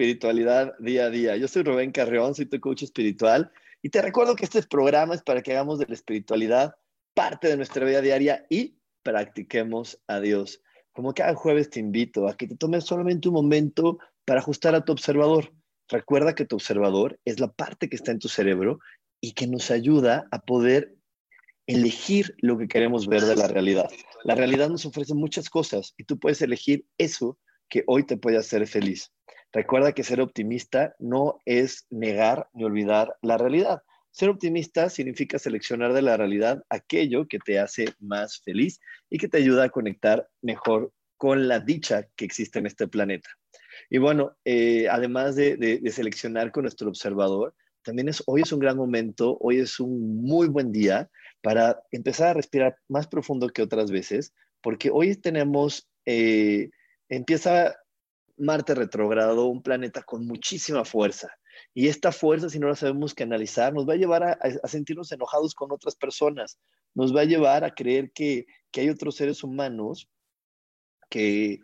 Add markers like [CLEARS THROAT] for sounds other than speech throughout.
Espiritualidad día a día. Yo soy Rubén Carreón, soy tu coach espiritual y te recuerdo que este programa es para que hagamos de la espiritualidad parte de nuestra vida diaria y practiquemos a Dios. Como cada jueves te invito a que te tomes solamente un momento para ajustar a tu observador. Recuerda que tu observador es la parte que está en tu cerebro y que nos ayuda a poder elegir lo que queremos ver de la realidad. La realidad nos ofrece muchas cosas y tú puedes elegir eso que hoy te puede hacer feliz. Recuerda que ser optimista no es negar ni olvidar la realidad. Ser optimista significa seleccionar de la realidad aquello que te hace más feliz y que te ayuda a conectar mejor con la dicha que existe en este planeta. Y bueno, eh, además de, seleccionar con nuestro observador, también es, hoy es un gran momento, hoy es un muy buen día para empezar a respirar más profundo que otras veces, porque hoy tenemos, eh, empieza Marte retrogrado, un planeta con muchísima fuerza. Y esta fuerza, si no la sabemos canalizar, nos va a llevar a, sentirnos enojados con otras personas, nos va a llevar a creer que, hay otros seres humanos que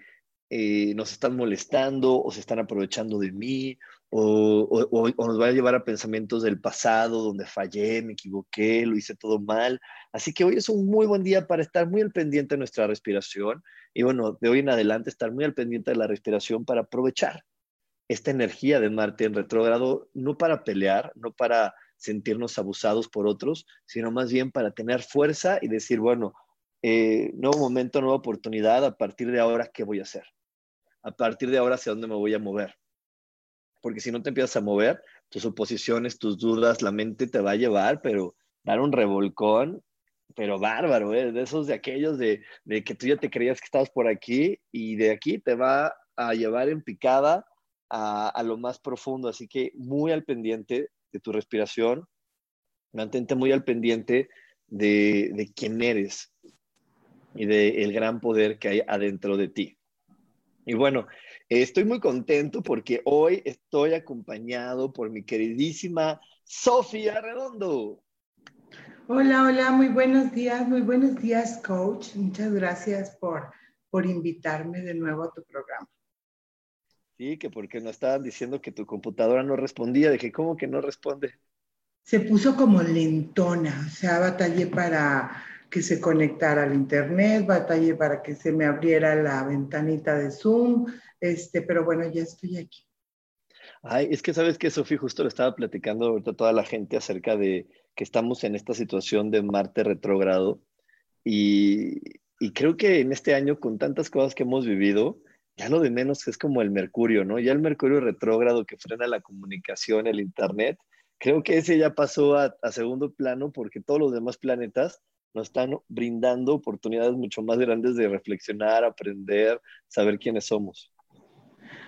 eh, nos están molestando o se están aprovechando de mí o, nos va a llevar a pensamientos del pasado, donde fallé, me equivoqué, lo hice todo mal. Así que hoy es un muy buen día para estar muy al pendiente de nuestra respiración y bueno, de hoy en adelante estar muy al pendiente de la respiración para aprovechar esta energía de Marte en retrógrado, no para pelear, no para sentirnos abusados por otros, sino más bien para tener fuerza y decir, bueno, eh, nuevo momento, nueva oportunidad, a partir de ahora, ¿qué voy a hacer? A partir de ahora, ¿hacia dónde me voy a mover? Porque si no te empiezas a mover, tus suposiciones, tus dudas, la mente te va a llevar, pero dar un revolcón, pero bárbaro, ¿eh? de esos de aquellos de, de que tú ya te creías que estabas por aquí y de aquí te va a llevar en picada a, lo más profundo, así que muy al pendiente de tu respiración, mantente muy al pendiente de, de quién eres y del el gran poder que hay adentro de ti. Y bueno, Estoy muy contento porque hoy estoy acompañado por mi queridísima Sofía Redondo. Hola, hola, muy buenos días, muy buenos días, coach. Muchas gracias por, por invitarme de nuevo a tu programa. Sí, que porque no estaban diciendo que tu computadora no respondía. Dije, ¿cómo que no responde? Se puso como lentona, o sea, batallé para que se conectara al internet, batallé para que se me abriera la ventanita de Zoom, este, pero bueno, ya estoy aquí. Ay, es que sabes que Sofía justo le estaba platicando ahorita a toda la gente acerca de que estamos en esta situación de Marte retrógrado y, y creo que en este año con tantas cosas que hemos vivido, ya lo de menos es como el Mercurio, ¿no? Ya el Mercurio retrógrado que frena la comunicación, el Internet, creo que ese ya pasó a, a segundo plano porque todos los demás planetas nos están brindando oportunidades mucho más grandes de reflexionar, aprender, saber quiénes somos.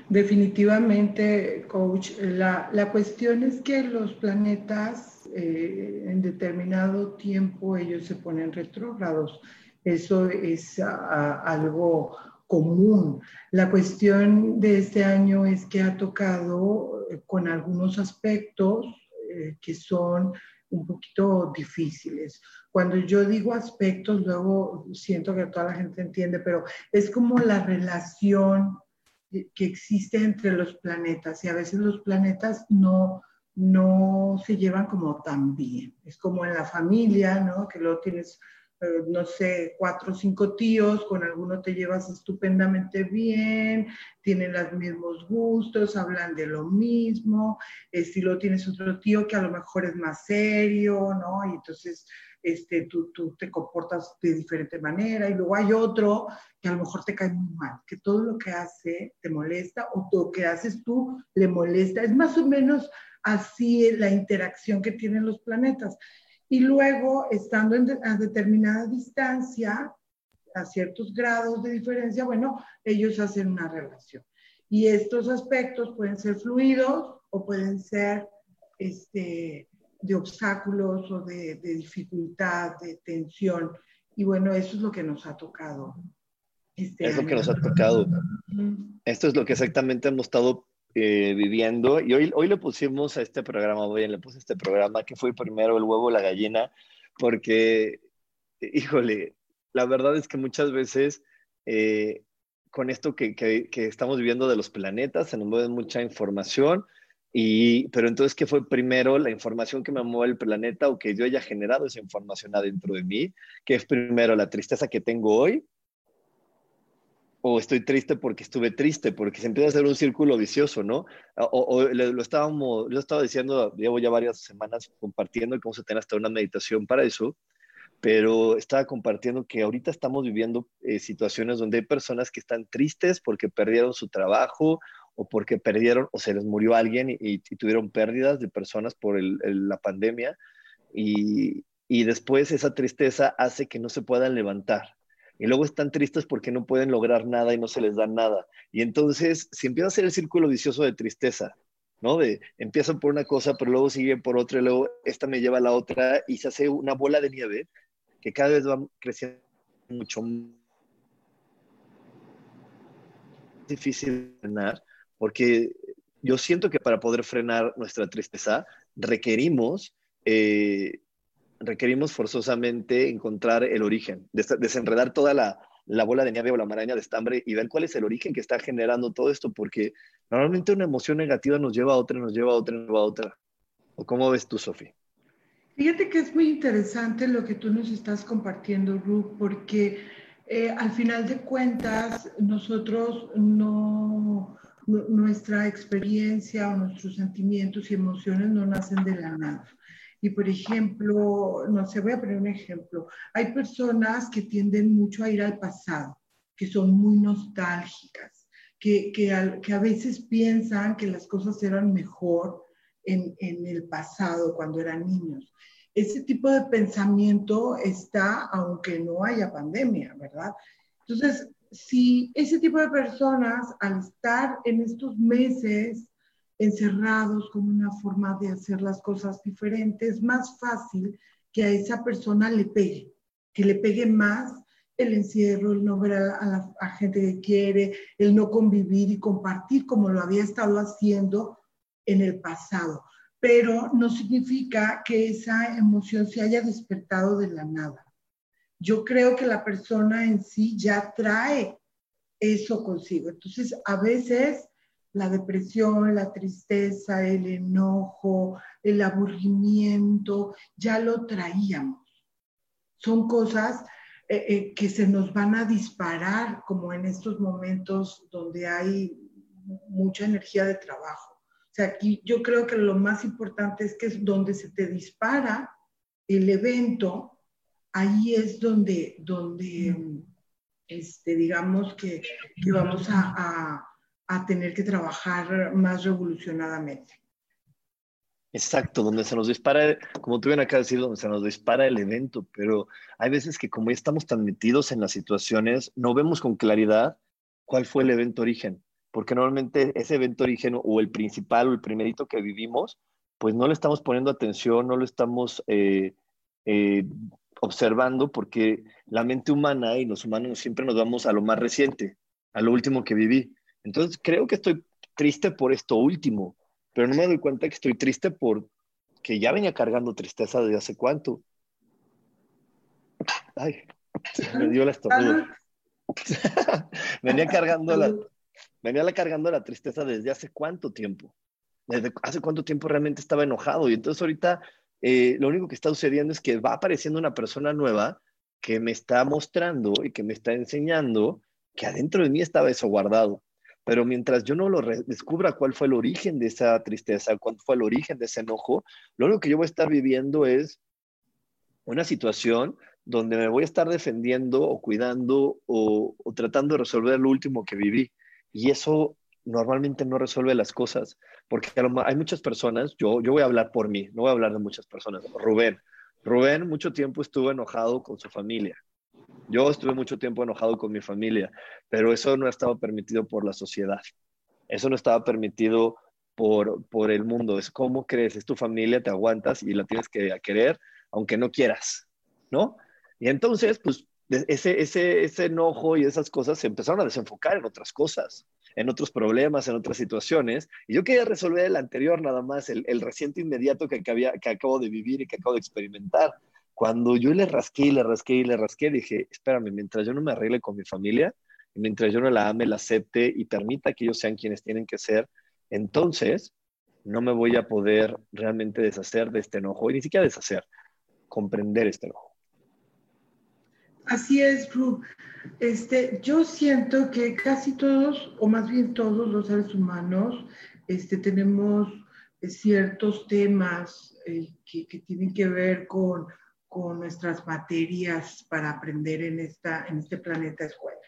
Definitivamente, coach, la, la cuestión es que los planetas eh, en determinado tiempo ellos se ponen retrógrados. Eso es algo común. La cuestión de este año es que ha tocado eh, con algunos aspectos eh, que son un poquito difíciles. Cuando yo digo aspectos, luego siento que toda la gente entiende, pero es como la relación que existe entre los planetas y a veces los planetas no, no se llevan como tan bien. Es como en la familia, ¿no? Que luego tienes no sé, cuatro o cinco tíos, con alguno te llevas estupendamente bien, tienen los mismos gustos, hablan de lo mismo, eh, si lo tienes otro tío que a lo mejor es más serio, ¿no? Y entonces este, tú, tú, te comportas de diferente manera, y luego hay otro que a lo mejor te cae muy mal, que todo lo que hace te molesta o todo lo que haces tú le molesta. Es más o menos así la interacción que tienen los planetas. Y luego, estando a determinada distancia, a ciertos grados de diferencia, bueno, ellos hacen una relación. Y estos aspectos pueden ser fluidos o pueden ser este, de obstáculos o de, dificultad, de tensión. Y bueno, eso es lo que nos ha tocado. Este es lo que nos ha tocado. Esto es lo que exactamente hemos estado eh, viviendo. Y hoy, hoy le pusimos a este programa, hoy le puse a este programa, que fue primero el huevo la gallina, porque, híjole, la verdad es que muchas veces eh, con esto que, que, estamos viviendo de los planetas se nos mueve mucha información. Y, pero entonces, ¿qué fue primero? ¿La información que me mueve el planeta o que yo haya generado esa información adentro de mí? ¿Qué es primero la tristeza que tengo hoy o estoy triste porque estuve triste, porque se empieza a hacer un círculo vicioso, ¿no? O, lo estábamos, estaba diciendo, llevo ya varias semanas compartiendo cómo se tiene hasta una meditación para eso, pero estaba compartiendo que ahorita estamos viviendo eh, situaciones donde hay personas que están tristes porque perdieron su trabajo o porque perdieron o se les murió alguien y, tuvieron pérdidas de personas por la pandemia y, y después esa tristeza hace que no se puedan levantar y luego están tristes porque no pueden lograr nada y no se les da nada. Y entonces si empieza a ser el círculo vicioso de tristeza, ¿no? De empiezan por una cosa, pero luego siguen por otra, y luego esta me lleva a la otra y se hace una bola de nieve que cada vez va creciendo mucho más difícil frenar, porque yo siento que para poder frenar nuestra tristeza requerimos eh, requerimos forzosamente encontrar el origen, desenredar toda la, bola de nieve o la maraña de estambre y ver cuál es el origen que está generando todo esto, porque normalmente una emoción negativa nos lleva a otra, nos lleva a otra, nos lleva a otra. ¿O cómo ves tú, Sofía? Fíjate que es muy interesante lo que tú nos estás compartiendo, Ruth, porque eh, al final de cuentas nosotros no, nuestra experiencia o nuestros sentimientos y emociones no nacen de la nada. Y por ejemplo, no sé, voy a poner un ejemplo. Hay personas que tienden mucho a ir al pasado, que son muy nostálgicas, que, que, a, veces piensan que las cosas eran mejor en, en el pasado, cuando eran niños. Ese tipo de pensamiento está aunque no haya pandemia, ¿verdad? Entonces, si ese tipo de personas al estar en estos meses encerrados con una forma de hacer las cosas diferentes, es más fácil que a esa persona le pegue, que le pegue más el encierro, el no ver a, la, gente que quiere, el no convivir y compartir como lo había estado haciendo en el pasado. Pero no significa que esa emoción se haya despertado de la nada. Yo creo que la persona en sí ya trae eso consigo. Entonces, a veces la depresión, la tristeza, el enojo, el aburrimiento, ya lo traíamos. Son cosas eh, eh, que se nos van a disparar como en estos momentos donde hay mucha energía de trabajo. O sea, aquí yo creo que lo más importante es que es donde se te dispara el evento, ahí es donde, donde este, digamos que, vamos a a tener que trabajar más revolucionadamente. Exacto, donde se nos dispara, como tú bien acá decir, donde se nos dispara el evento, pero hay veces que como ya estamos tan metidos en las situaciones, no vemos con claridad cuál fue el evento origen, porque normalmente ese evento origen o el principal o el primerito que vivimos, pues no le estamos poniendo atención, no lo estamos eh, eh, observando, porque la mente humana y los humanos siempre nos vamos a lo más reciente, a lo último que viví. Entonces creo que estoy triste por esto último, pero no me doy cuenta que estoy triste por que ya venía cargando tristeza desde hace cuánto. Ay, me dio la estornudo. [LAUGHS] venía cargando la, venía cargando la tristeza desde hace cuánto tiempo. Desde hace cuánto tiempo realmente estaba enojado. Y entonces ahorita eh, lo único que está sucediendo es que va apareciendo una persona nueva que me está mostrando y que me está enseñando que adentro de mí estaba eso guardado. Pero mientras yo no lo descubra cuál fue el origen de esa tristeza, cuál fue el origen de ese enojo, lo único que yo voy a estar viviendo es una situación donde me voy a estar defendiendo o cuidando o, tratando de resolver lo último que viví. Y eso normalmente no resuelve las cosas, porque hay muchas personas, yo, yo voy a hablar por mí, no voy a hablar de muchas personas. Rubén, Rubén mucho tiempo estuvo enojado con su familia. Yo estuve mucho tiempo enojado con mi familia, pero eso no estaba permitido por la sociedad. Eso no estaba permitido por, por el mundo. Es como crees, es tu familia, te aguantas y la tienes que querer, aunque no quieras, ¿no? Y entonces, pues, ese, ese, ese enojo y esas cosas se empezaron a desenfocar en otras cosas, en otros problemas, en otras situaciones. Y yo quería resolver el anterior nada más, el, el reciente inmediato que, que, que acabo de vivir y que acabo de experimentar. Cuando yo le rasqué y le rasqué y le rasqué, dije, espérame, mientras yo no me arregle con mi familia, mientras yo no la ame, la acepte y permita que ellos sean quienes tienen que ser, entonces no me voy a poder realmente deshacer de este enojo, y ni siquiera deshacer, comprender este enojo. Así es, Ru. Este, yo siento que casi todos, o más bien todos los seres humanos, este, tenemos ciertos temas eh, que, que, tienen que ver con con nuestras materias para aprender en, esta, en este planeta escuela.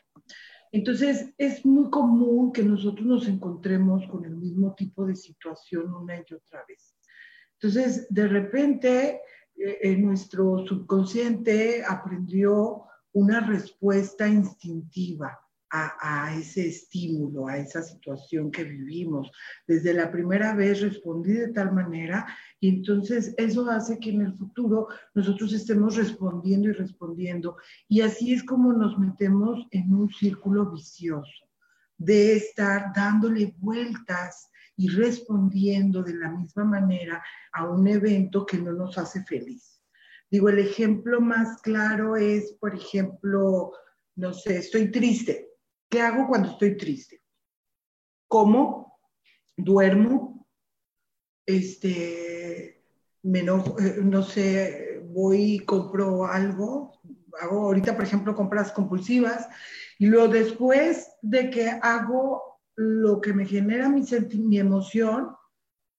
Entonces, es muy común que nosotros nos encontremos con el mismo tipo de situación una y otra vez. Entonces, de repente, eh, eh, nuestro subconsciente aprendió una respuesta instintiva a, ese estímulo, a esa situación que vivimos. Desde la primera vez respondí de tal manera y entonces eso hace que en el futuro nosotros estemos respondiendo y respondiendo. Y así es como nos metemos en un círculo vicioso de estar dándole vueltas y respondiendo de la misma manera a un evento que no nos hace feliz. Digo, el ejemplo más claro es, por ejemplo, no sé, estoy triste ¿Qué hago cuando estoy triste? Como, duermo, este, me eh, no sé, voy y compro algo, hago ahorita, por ejemplo, compras compulsivas, y luego después de que hago lo que me genera mi, mi emoción,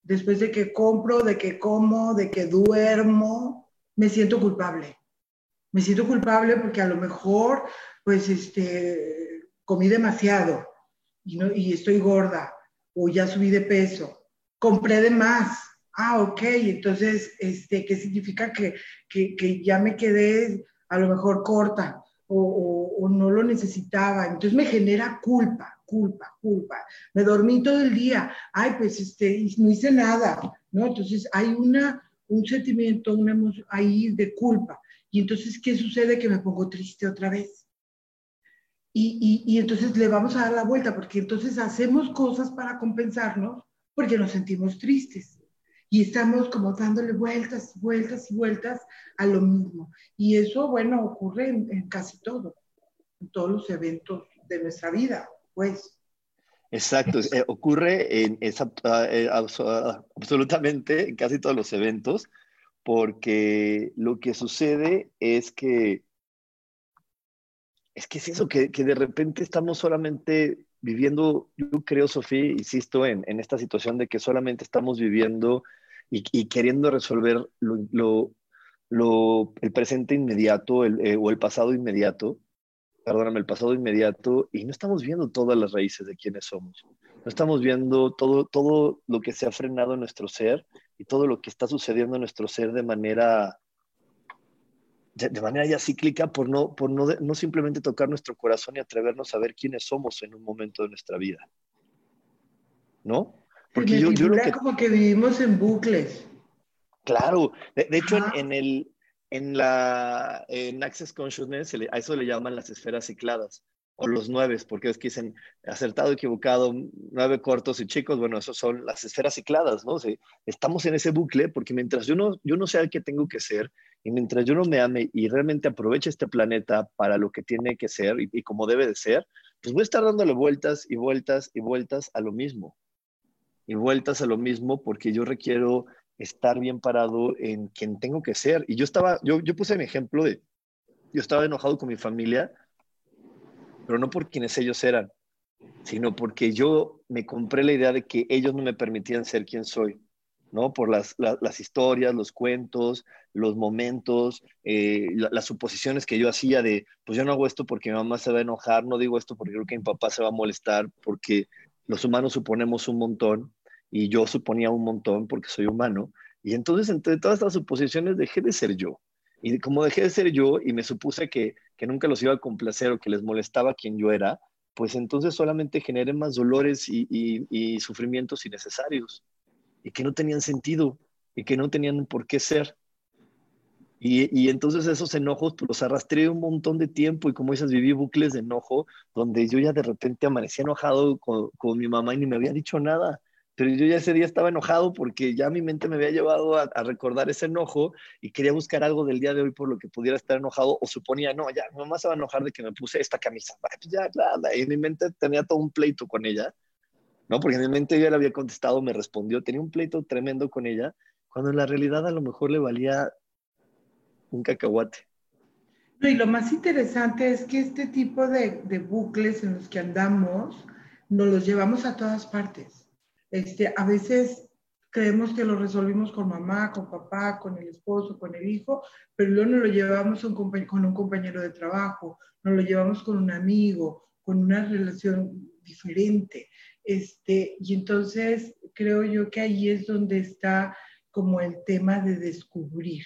después de que compro, de que como, de que duermo, me siento culpable. Me siento culpable porque a lo mejor, pues, este, comí demasiado y, no, y estoy gorda o ya subí de peso, compré de más. Ah, ok, entonces, este, ¿qué significa que, que, que ya me quedé a lo mejor corta o, o, no lo necesitaba? Entonces me genera culpa, culpa, culpa. Me dormí todo el día, ay, pues este, no hice nada, ¿no? Entonces hay una, un sentimiento, una emoción ahí de culpa. Y entonces, ¿qué sucede? Que me pongo triste otra vez y, y, entonces le vamos a dar la vuelta, porque entonces hacemos cosas para compensarnos porque nos sentimos tristes. Y estamos como dándole vueltas, vueltas y vueltas a lo mismo. Y eso, bueno, ocurre en, casi todo, en todos los eventos de nuestra vida, pues. Exacto, eh, ocurre en eh, absolutamente en casi todos los eventos, porque lo que sucede es que es que es eso, que, de repente estamos solamente viviendo, yo creo, Sofía, insisto, en, esta situación de que solamente estamos viviendo y, queriendo resolver lo, el presente inmediato eh, o el pasado inmediato, perdóname, el pasado inmediato, y no estamos viendo todas las raíces de quiénes somos. No estamos viendo todo, todo lo que se ha frenado en nuestro ser y todo lo que está sucediendo en nuestro ser de manera de manera ya cíclica por no, por no, no simplemente tocar nuestro corazón y atrevernos a ver quiénes somos en un momento de nuestra vida. ¿No? Porque yo, yo que... como que vivimos en bucles. Claro, de, hecho en, el en la en Access Consciousness a eso le llaman las esferas cicladas o los nueve, porque es que dicen acertado, equivocado, nueve cortos y chicos, bueno, esos son las esferas cicladas, ¿no? estamos en ese bucle porque mientras yo no, yo no sé al que tengo que ser y mientras yo no me ame y realmente aproveche este planeta para lo que tiene que ser y, como debe de ser, pues voy a estar dándole vueltas y vueltas y vueltas a lo mismo. Y vueltas a lo mismo porque yo requiero estar bien parado en quien tengo que ser. Y yo estaba, yo, yo puse mi ejemplo de, Yo estaba enojado con mi familia, pero no por quienes ellos eran, sino porque yo me compré la idea de que ellos no me permitían ser quien soy. ¿no? Por las, historias, los cuentos, los momentos, eh, las suposiciones que yo hacía de, pues yo no hago esto porque mi mamá se va a enojar, no digo esto porque creo que mi papá se va a molestar, porque los humanos suponemos un montón y yo suponía un montón porque soy humano. Y entonces, entre todas estas suposiciones, dejé de ser yo. Y como dejé de ser yo y me supuse que, nunca los iba a complacer o que les molestaba quien yo era, pues entonces solamente generé más dolores y, y sufrimientos innecesarios y que no tenían sentido y que no tenían por qué ser. Y, entonces esos enojos pues, los arrastré un montón de tiempo y como dices, viví bucles de enojo donde yo ya de repente amanecía enojado con, mi mamá y ni me había dicho nada. Pero yo ya ese día estaba enojado porque ya mi mente me había llevado a, recordar ese enojo y quería buscar algo del día de hoy por lo que pudiera estar enojado o suponía, no, ya, mi mamá se va a enojar de que me puse esta camisa. Pues ya, nada. Y mi mente tenía todo un pleito con ella ¿no? Porque en mi mente yo le había contestado, me respondió, tenía un pleito tremendo con ella, cuando en la realidad a lo mejor le valía un cacahuate. Y lo más interesante es que este tipo de, de, bucles en los que andamos, nos los llevamos a todas partes. Este, a veces creemos que lo resolvimos con mamá, con papá, con el esposo, con el hijo, pero luego nos lo llevamos con un compañero de trabajo, nos lo llevamos con un amigo, con una relación diferente. Este, y entonces creo yo que ahí es donde está como el tema de descubrir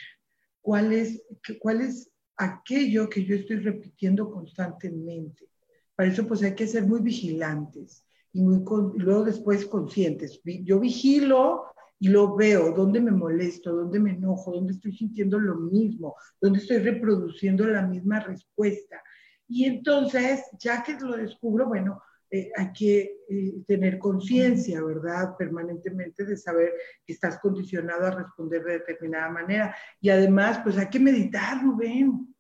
cuál es, cuál es aquello que yo estoy repitiendo constantemente. Para eso pues hay que ser muy vigilantes y, muy luego después conscientes. Yo vigilo y lo veo, dónde me molesto, dónde me enojo, dónde estoy sintiendo lo mismo, dónde estoy reproduciendo la misma respuesta. Y entonces, ya que lo descubro, bueno, eh, hay que eh, tener conciencia, ¿verdad? Permanentemente de saber que estás condicionado a responder de determinada manera. Y además, pues hay que meditar, Rubén.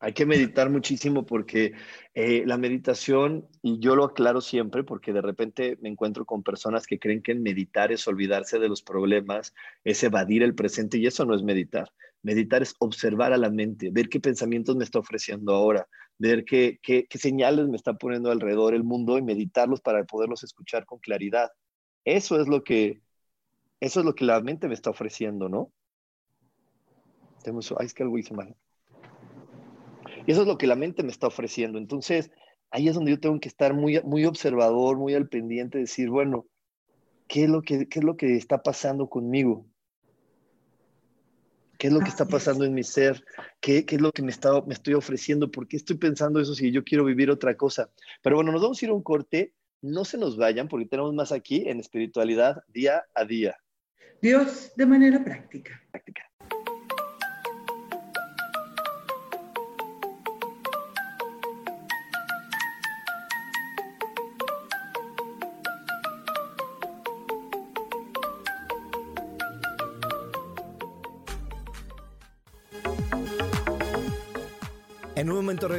Hay que meditar muchísimo porque eh, la meditación, y yo lo aclaro siempre porque de repente me encuentro con personas que creen que meditar es olvidarse de los problemas, es evadir el presente y eso no es meditar. Meditar es observar a la mente, ver qué pensamientos me está ofreciendo ahora, ver qué, qué, señales me está poniendo alrededor el mundo y meditarlos para poderlos escuchar con claridad. Eso es lo que, eso es lo que la mente me está ofreciendo, ¿no? Tenemos, ay, es que algo hice mal. Y eso es lo que la mente me está ofreciendo. Entonces, ahí es donde yo tengo que estar muy, muy observador, muy al pendiente, decir, bueno, ¿qué es lo que, qué es lo que está pasando conmigo? ¿Qué es lo que está pasando en mi ser? ¿Qué, es lo que me, está, me estoy ofreciendo? ¿Por qué estoy pensando eso si yo quiero vivir otra cosa? Pero bueno, nos vamos a ir a un corte. No se nos vayan porque tenemos más aquí en espiritualidad día a día. Dios de manera práctica. Práctica.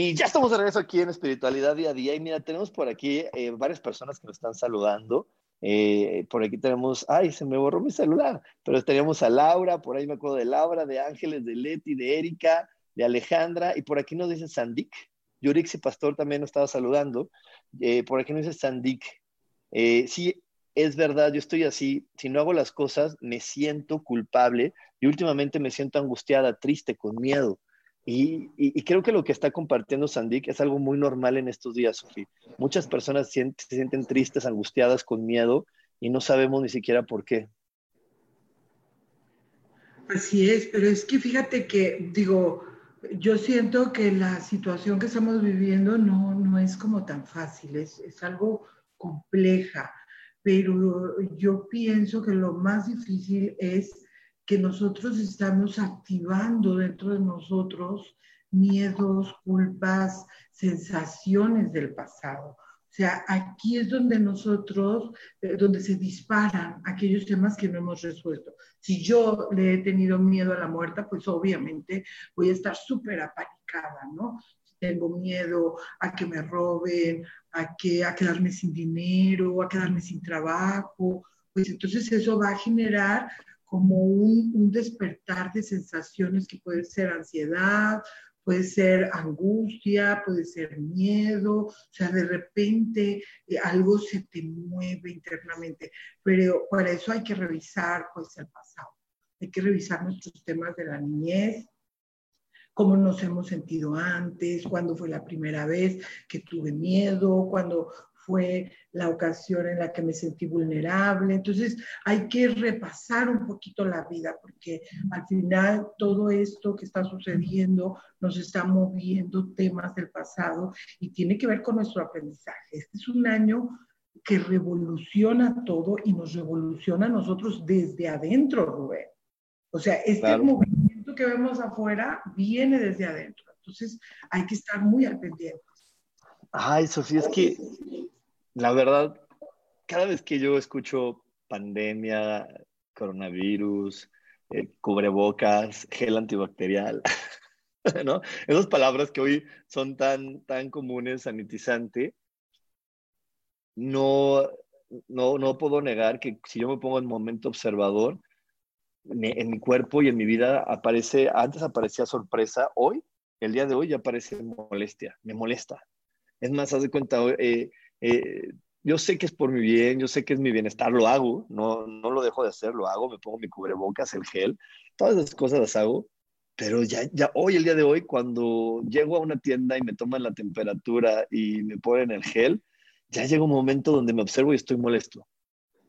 Y ya estamos de regreso aquí en Espiritualidad Día a Día. Y mira, tenemos por aquí eh, varias personas que nos están saludando. Eh, por aquí tenemos, ay, se me borró mi celular, pero teníamos a Laura, por ahí me acuerdo de Laura, de Ángeles, de Leti, de Erika, de Alejandra, y por aquí nos dice Sandik. Yurixi Pastor también nos estaba saludando. Eh, por aquí nos dice Sandik. sí, es verdad, yo estoy así. Si no hago las cosas, me siento culpable y últimamente me siento angustiada, triste, con miedo. Y, creo que lo que está compartiendo Sandik es algo muy normal en estos días, Sofía. Muchas personas se sienten tristes, angustiadas, con miedo y no sabemos ni siquiera por qué. Así es, pero es que fíjate que, digo, yo siento que la situación que estamos viviendo no, no es como tan fácil, es, es algo compleja, pero yo pienso que lo más difícil es que nosotros estamos activando dentro de nosotros miedos, culpas, sensaciones del pasado. O sea, aquí es donde nosotros, eh, donde se disparan aquellos temas que no hemos resuelto. Si yo le he tenido miedo a la muerte, pues obviamente voy a estar súper apanicada, ¿no? Tengo miedo a que me roben, a, que, a quedarme sin dinero, a quedarme sin trabajo, pues entonces eso va a generar como un, despertar de sensaciones que puede ser ansiedad, puede ser angustia, puede ser miedo, o sea, de repente eh, algo se te mueve internamente, pero para eso hay que revisar pues el pasado, hay que revisar nuestros temas de la niñez, cómo nos hemos sentido antes, cuándo fue la primera vez que tuve miedo, cuándo fue la ocasión en la que me sentí vulnerable. Entonces hay que repasar un poquito la vida porque al final todo esto que está sucediendo nos está moviendo temas del pasado y tiene que ver con nuestro aprendizaje. Este es un año que revoluciona todo y nos revoluciona a nosotros desde adentro, Rubén. O sea, este movimiento que vemos afuera viene desde adentro. Entonces hay que estar muy al pendiente. Ay, Sofía, es que la verdad, cada vez que yo escucho pandemia, coronavirus, eh, cubrebocas, gel antibacterial, [LAUGHS] ¿no? Esas palabras que hoy son tan, tan comunes, sanitizante, no, no, no puedo negar que si yo me pongo en momento observador, en mi cuerpo y en mi vida aparece, antes aparecía sorpresa, hoy, el día de hoy ya aparece molestia, me molesta. Es más, haz de cuenta, eh, eh, yo sé que es por mi bien, yo sé que es mi bienestar, lo hago, no, no lo dejo de hacer, lo hago, me pongo mi cubrebocas, el gel, todas esas cosas las hago, pero ya, ya hoy, el día de hoy, cuando llego a una tienda y me toman la temperatura y me ponen el gel, ya llega un momento donde me observo y estoy molesto,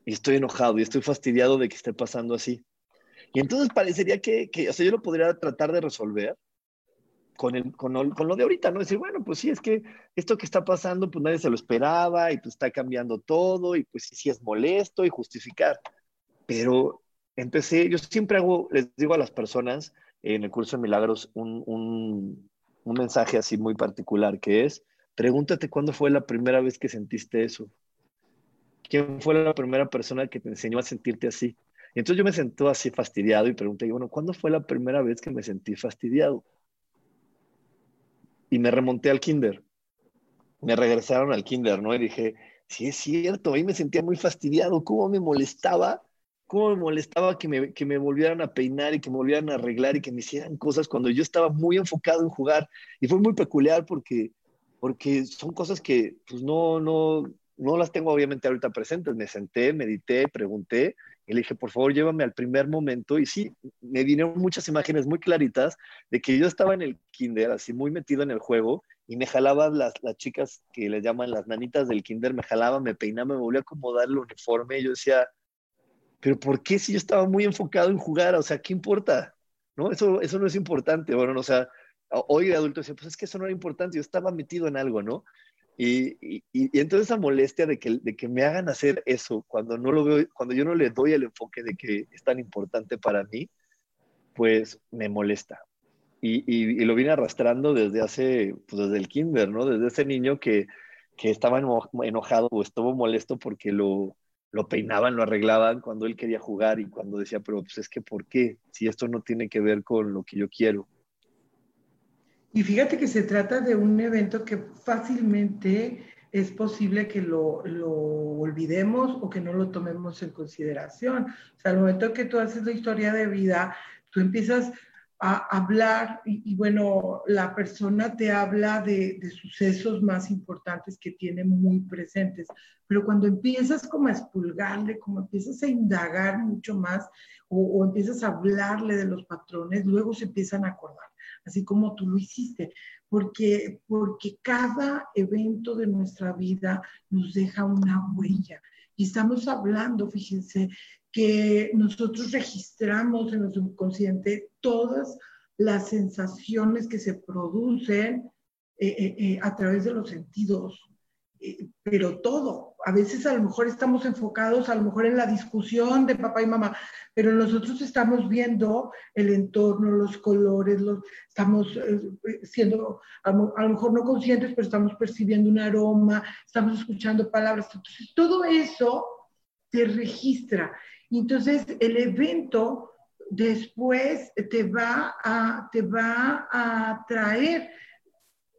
y estoy enojado, y estoy fastidiado de que esté pasando así. Y entonces parecería que, que o sea, yo lo podría tratar de resolver, con, el, con, lo, de ahorita, ¿no? Decir, bueno, pues sí, es que esto que está pasando, pues nadie se lo esperaba y pues está cambiando todo y pues sí, es molesto y justificar. Pero empecé, yo siempre hago, les digo a las personas en el curso de milagros un, un, mensaje así muy particular que es, pregúntate cuándo fue la primera vez que sentiste eso. ¿Quién fue la primera persona que te enseñó a sentirte así? Y entonces yo me sentí así fastidiado y pregunté, bueno, ¿cuándo fue la primera vez que me sentí fastidiado? Y me remonté al kinder. Me regresaron al kinder, ¿no? Y dije, sí es cierto, ahí me sentía muy fastidiado, cómo me molestaba, cómo me molestaba que me, que me volvieran a peinar y que me volvieran a arreglar y que me hicieran cosas cuando yo estaba muy enfocado en jugar. Y fue muy peculiar porque, porque son cosas que pues no, no, no las tengo obviamente ahorita presentes. Me senté, medité, pregunté y le dije, por favor, llévame al primer momento. Y sí, me vinieron muchas imágenes muy claritas de que yo estaba en el kinder, así muy metido en el juego, y me jalaban las, las chicas que le llaman las nanitas del kinder, me jalaban, me peinaban, me volvía a acomodar el uniforme. Y yo decía, pero ¿por qué si yo estaba muy enfocado en jugar? O sea, ¿qué importa? ¿No? Eso, eso no es importante. Bueno, o sea, hoy de adulto decía, pues es que eso no era importante, yo estaba metido en algo, ¿no? Y, entonces esa molestia de que, me hagan hacer eso cuando no lo veo, cuando yo no le doy el enfoque de que es tan importante para mí, pues me molesta. Y, lo vine arrastrando desde hace, pues desde el kinder, ¿no? Desde ese niño que, que estaba enojado o estuvo molesto porque lo, lo peinaban, lo arreglaban cuando él quería jugar y cuando decía, pero pues es que ¿por qué? Si esto no tiene que ver con lo que yo quiero. Y fíjate que se trata de un evento que fácilmente es posible que lo, lo, olvidemos o que no lo tomemos en consideración. O sea, al momento que tú haces la historia de vida, tú empiezas a hablar y, bueno, la persona te habla de, de, sucesos más importantes que tiene muy presentes, pero cuando empiezas como a expulgarle, como empiezas a indagar mucho más o, o empiezas a hablarle de los patrones, luego se empiezan a acordar, así como tú lo hiciste porque, porque cada evento de nuestra vida nos deja una huella. Y estamos hablando, fíjense, que nosotros registramos en nuestro subconsciente todas las sensaciones que se producen eh, eh, eh, a través de los sentidos. Pero todo. A veces a lo mejor estamos enfocados a lo mejor en la discusión de papá y mamá, pero nosotros estamos viendo el entorno, los colores, los, estamos eh, siendo a, lo mejor no conscientes, pero estamos percibiendo un aroma, estamos escuchando palabras. Entonces, todo eso te registra. entonces, el evento después te va a, te va a traer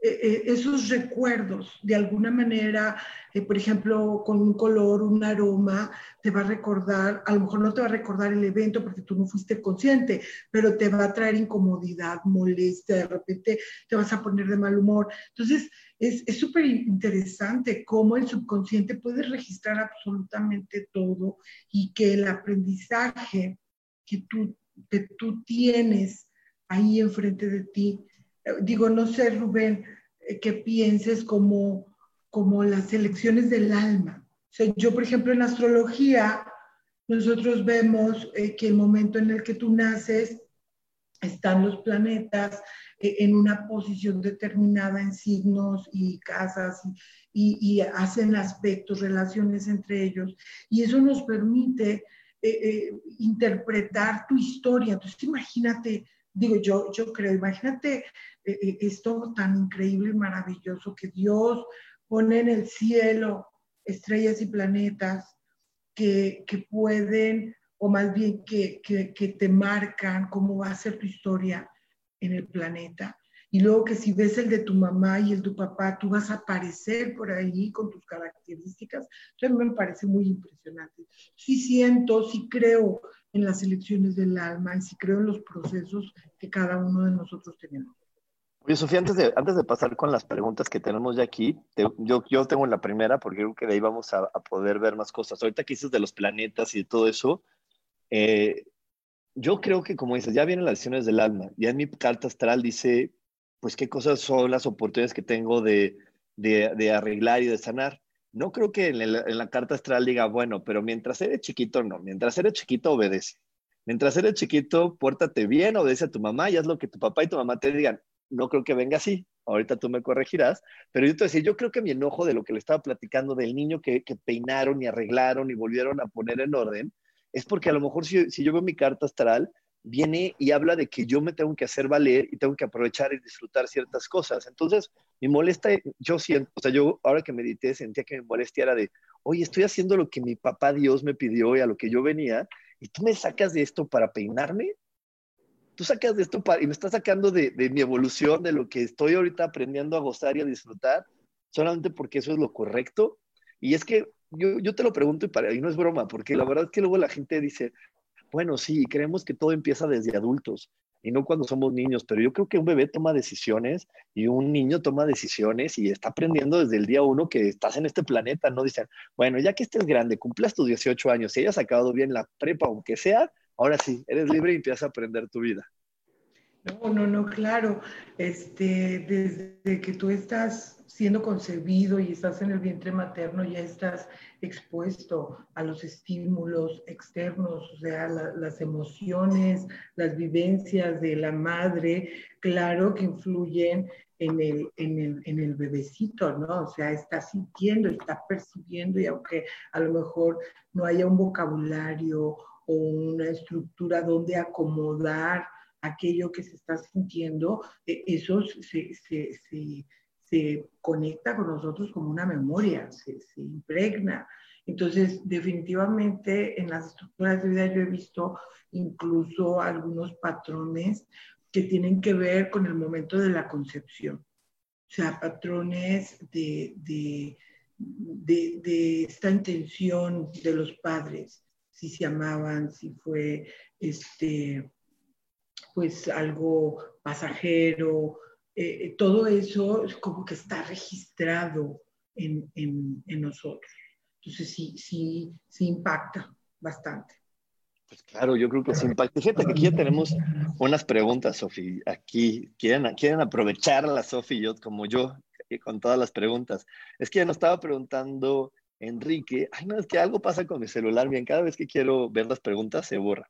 eh, eh, esos recuerdos, de alguna manera, eh, por ejemplo, con un color, un aroma, te va a recordar, a lo mejor no te va a recordar el evento porque tú no fuiste consciente, pero te va a traer incomodidad, molestia, de repente te vas a poner de mal humor. Entonces, es súper interesante cómo el subconsciente puede registrar absolutamente todo y que el aprendizaje que tú, que tú tienes ahí enfrente de ti, digo, no sé, Rubén, eh, que pienses como, como las elecciones del alma. O sea, yo, por ejemplo, en astrología, nosotros vemos eh, que el momento en el que tú naces, están los planetas eh, en una posición determinada en signos y casas y, y, hacen aspectos, relaciones entre ellos. Y eso nos permite interpretar tu historia. Entonces, imagínate digo yo, yo creo, imagínate eh, eh, esto tan increíble y maravilloso que Dios pone en el cielo estrellas y planetas que, que pueden, o más bien que, que, que te marcan cómo va a ser tu historia en el planeta. Y luego que si ves el de tu mamá y el de tu papá, tú vas a aparecer por ahí con tus características. Entonces me parece muy impresionante. Sí siento, sí creo en las elecciones del alma y sí creo en los procesos que cada uno de nosotros tenemos. Oye, Sofía, antes de, antes de pasar con las preguntas que tenemos ya aquí, yo, yo tengo la primera porque creo que de ahí vamos a, poder ver más cosas. Ahorita que dices de los planetas y de todo eso, eh, yo creo que, como dices, ya vienen las elecciones del alma. Ya en mi carta astral dice, pues, qué cosas son las oportunidades que tengo de, de, arreglar y de sanar no creo que en, la carta astral diga, bueno, pero mientras eres chiquito, no, mientras eres chiquito, obedece. Mientras eres chiquito, pórtate bien, obedece a tu mamá y haz lo que tu papá y tu mamá te digan. No creo que venga así, ahorita tú me corregirás, pero yo te decía, yo creo que mi enojo de lo que le estaba platicando del niño que, peinaron y arreglaron y volvieron a poner en orden, es porque a lo mejor si, si yo veo mi carta astral, viene y habla de que yo me tengo que hacer valer y tengo que aprovechar y disfrutar ciertas cosas. Entonces, me molesta, yo siento, o sea, yo ahora que medité sentía que me molestia era de, oye, estoy haciendo lo que mi papá Dios me pidió y a lo que yo venía, y tú me sacas de esto para peinarme. Tú sacas de esto para, y me estás sacando de, de mi evolución, de lo que estoy ahorita aprendiendo a gozar y a disfrutar, solamente porque eso es lo correcto. Y es que yo, yo te lo pregunto y para y no es broma, porque la verdad es que luego la gente dice, bueno, sí, creemos que todo empieza desde adultos y no cuando somos niños, pero yo creo que un bebé toma decisiones y un niño toma decisiones y está aprendiendo desde el día uno que estás en este planeta, no dicen, bueno, ya que estés grande, cumplas tus 18 años, si hayas acabado bien la prepa, aunque sea, ahora sí, eres libre y empiezas a aprender tu vida. No, no, no, claro. Este, desde que tú estás siendo concebido y estás en el vientre materno, ya estás expuesto a los estímulos externos, o sea, las emociones, las vivencias de la madre, claro que influyen en el, en, el, en el bebecito, ¿no? O sea, está sintiendo, está percibiendo y aunque a lo mejor no haya un vocabulario o una estructura donde acomodar aquello que se está sintiendo, eh, eso se conecta con nosotros como una memoria, se, se impregna. Entonces, definitivamente en las estructuras de vida yo he visto incluso algunos patrones que tienen que ver con el momento de la concepción. O sea, patrones de, de, de, de esta intención de los padres, si se amaban, si fue este, pues algo pasajero, eh, eh, todo eso es como que está registrado en, en, en, nosotros. Entonces sí, sí, sí impacta bastante. Pues claro, yo creo que sí impacta. Fíjate que aquí ya tenemos unas preguntas, Sofi. Aquí quieren, quieren aprovecharla, Sofi, yo, como yo, eh, con todas las preguntas. Es que ya nos estaba preguntando Enrique, ay, no, es que algo pasa con mi celular, bien, cada vez que quiero ver las preguntas se borra.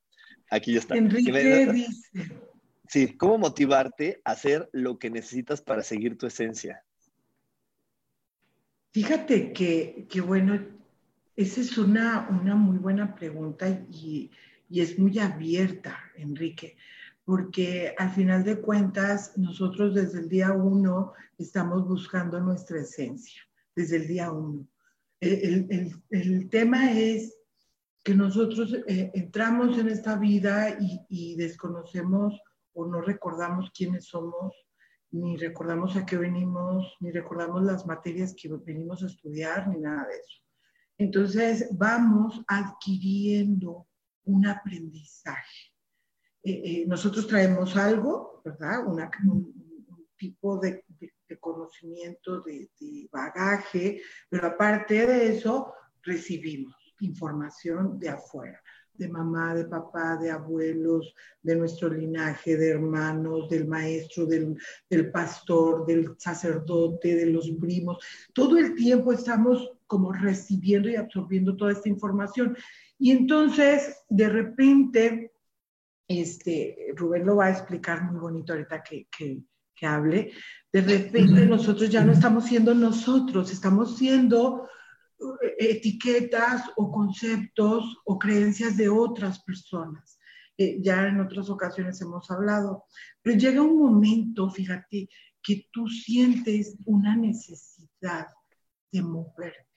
Aquí ya está. Enrique dice. Sí, ¿cómo motivarte a hacer lo que necesitas para seguir tu esencia? Fíjate que, que bueno, esa es una, una muy buena pregunta y, y es muy abierta, Enrique, porque al final de cuentas nosotros desde el día uno estamos buscando nuestra esencia, desde el día uno. El, el, el tema es que nosotros eh, entramos en esta vida y, y, desconocemos o no recordamos quiénes somos, ni recordamos a qué venimos, ni recordamos las materias que venimos a estudiar, ni nada de eso. Entonces vamos adquiriendo un aprendizaje. Eh, eh, nosotros traemos algo, ¿verdad? Un, tipo de, de, conocimiento, de bagaje, pero aparte de eso, recibimos información de afuera, de mamá, de papá, de abuelos, de nuestro linaje, de hermanos, del maestro, del, del, pastor, del sacerdote, de los primos. Todo el tiempo estamos como recibiendo y absorbiendo toda esta información. Y entonces, de repente, este, Rubén lo va a explicar muy bonito ahorita que, que, que hable, de repente [CLEARS THROAT] nosotros ya no estamos siendo nosotros, estamos siendo etiquetas o conceptos o creencias de otras personas. Eh, ya en otras ocasiones hemos hablado, pero llega un momento, fíjate, que tú sientes una necesidad de moverte,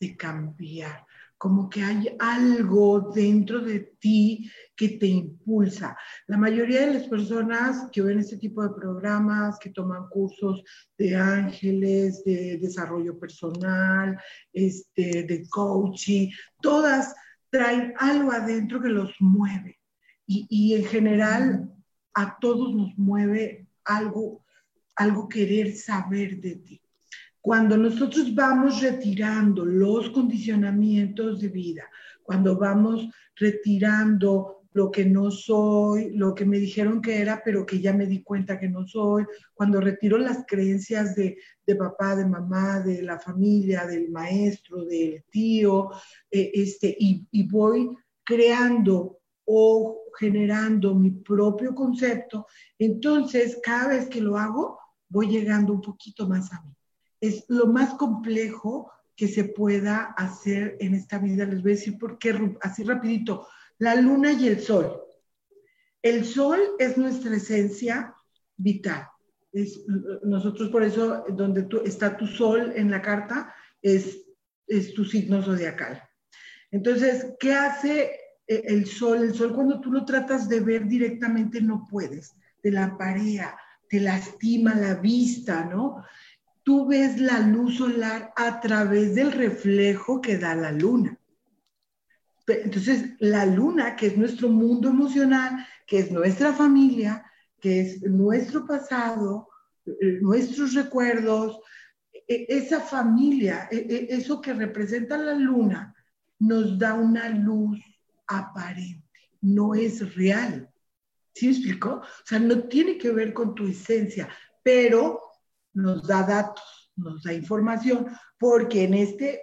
de cambiar, como que hay algo dentro de ti que te impulsa. La mayoría de las personas que ven este tipo de programas, que toman cursos de ángeles, de desarrollo personal, este, de coaching, todas traen algo adentro que los mueve. Y, y en general a todos nos mueve algo, algo querer saber de ti. Cuando nosotros vamos retirando los condicionamientos de vida, cuando vamos retirando lo que no soy, lo que me dijeron que era, pero que ya me di cuenta que no soy, cuando retiro las creencias de, papá, de mamá, de la familia, del maestro, del tío, eh, este, y voy creando o generando mi propio concepto, entonces cada vez que lo hago, voy llegando un poquito más a mí es lo más complejo que se pueda hacer en esta vida. Les voy a decir por qué, así rapidito. La luna y el sol. El sol es nuestra esencia vital. Es, nosotros por eso, donde tú, está tu sol en la carta, es, es tu signo zodiacal. Entonces, ¿qué hace el sol? El sol cuando tú lo tratas de ver directamente no puedes, te la parea, te lastima la vista, ¿no? Tú ves la luz solar a través del reflejo que da la luna. Entonces, la luna, que es nuestro mundo emocional, que es nuestra familia, que es nuestro pasado, eh, nuestros recuerdos, e, esa familia, e, e, eso que representa la luna, nos da una luz aparente, no es real. ¿Sí me explico? O sea, no tiene que ver con tu esencia, pero nos da datos, nos da información, porque en este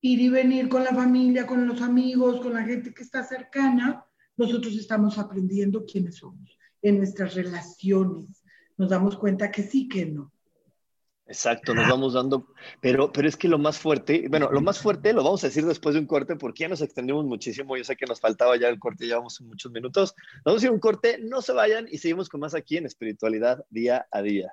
ir y venir con la familia, con los amigos, con la gente que está cercana, nosotros estamos aprendiendo quiénes somos, en nuestras relaciones. Nos damos cuenta que sí, que no. Exacto, nos vamos dando, pero, pero es que lo más fuerte, bueno, lo más fuerte lo vamos a decir después de un corte porque ya nos extendimos muchísimo, yo sé que nos faltaba ya el corte, llevamos muchos minutos, vamos a ir un corte, no se vayan y seguimos con más aquí en espiritualidad día a día.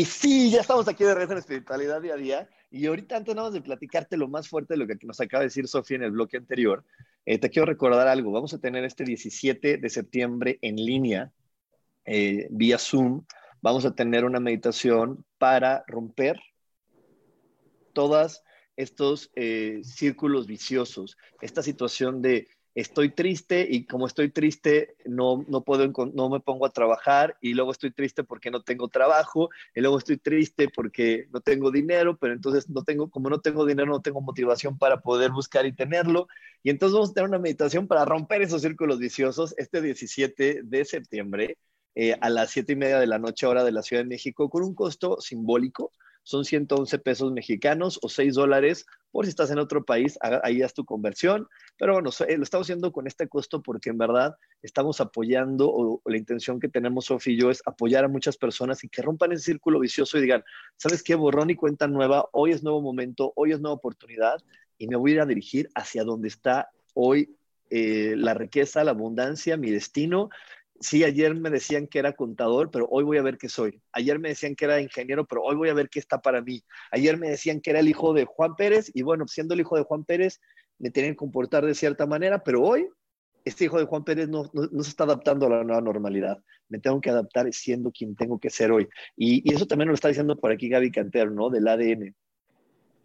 Y sí, ya estamos aquí de regreso en espiritualidad día a día. Y ahorita, antes de platicarte lo más fuerte de lo que nos acaba de decir Sofía en el bloque anterior, eh, te quiero recordar algo. Vamos a tener este 17 de septiembre en línea, eh, vía Zoom, vamos a tener una meditación para romper todos estos eh, círculos viciosos, esta situación de estoy triste y como estoy triste no, no, puedo, no me pongo a trabajar y luego estoy triste porque no tengo trabajo y luego estoy triste porque no tengo dinero, pero entonces no tengo, como no tengo dinero, no tengo motivación para poder buscar y tenerlo. Y entonces vamos a tener una meditación para romper esos círculos viciosos este 17 de septiembre eh, a las 7 y media de la noche hora de la Ciudad de México con un costo simbólico son 111 pesos mexicanos o 6 dólares por si estás en otro país, ahí haz tu conversión. Pero bueno, eh, lo estamos haciendo con este costo porque en verdad estamos apoyando, o, la intención que tenemos Sofía y yo es apoyar a muchas personas y que rompan ese círculo vicioso y digan, ¿sabes qué? Borrón y cuenta nueva, hoy es nuevo momento, hoy es nueva oportunidad y me voy a ir a dirigir hacia donde está hoy eh, la riqueza, la abundancia, mi destino sí, ayer me decían que era contador, pero hoy voy a ver qué soy. Ayer me decían que era ingeniero, pero hoy voy a ver qué está para mí. Ayer me decían que era el hijo de Juan Pérez y bueno, siendo el hijo de Juan Pérez, me tienen que comportar de cierta manera, pero hoy este hijo de Juan Pérez no, se está adaptando a la nueva normalidad. Me tengo que adaptar siendo quien tengo que ser hoy. Y, eso también lo está diciendo por aquí Gaby Cantero, ¿no? Del ADN.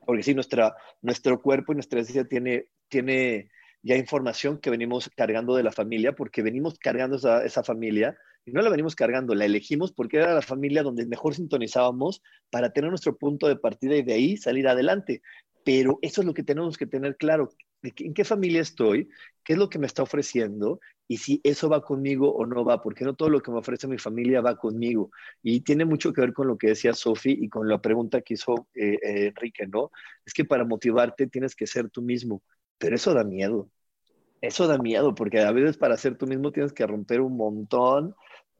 Porque sí, nuestra, nuestro cuerpo y nuestra esencia tiene, tiene ya información que venimos cargando de la familia, porque venimos cargando esa, esa familia y no la venimos cargando, la elegimos porque era la familia donde mejor sintonizábamos para tener nuestro punto de partida y de ahí salir adelante. Pero eso es lo que tenemos que tener claro, en qué familia estoy, qué es lo que me está ofreciendo y si eso va conmigo o no va, porque no todo lo que me ofrece mi familia va conmigo. Y tiene mucho que ver con lo que decía Sofi y con la pregunta que hizo eh, eh, Enrique, ¿no? Es que para motivarte tienes que ser tú mismo, pero eso da miedo eso da miedo, porque a veces para ser tú mismo tienes que romper un montón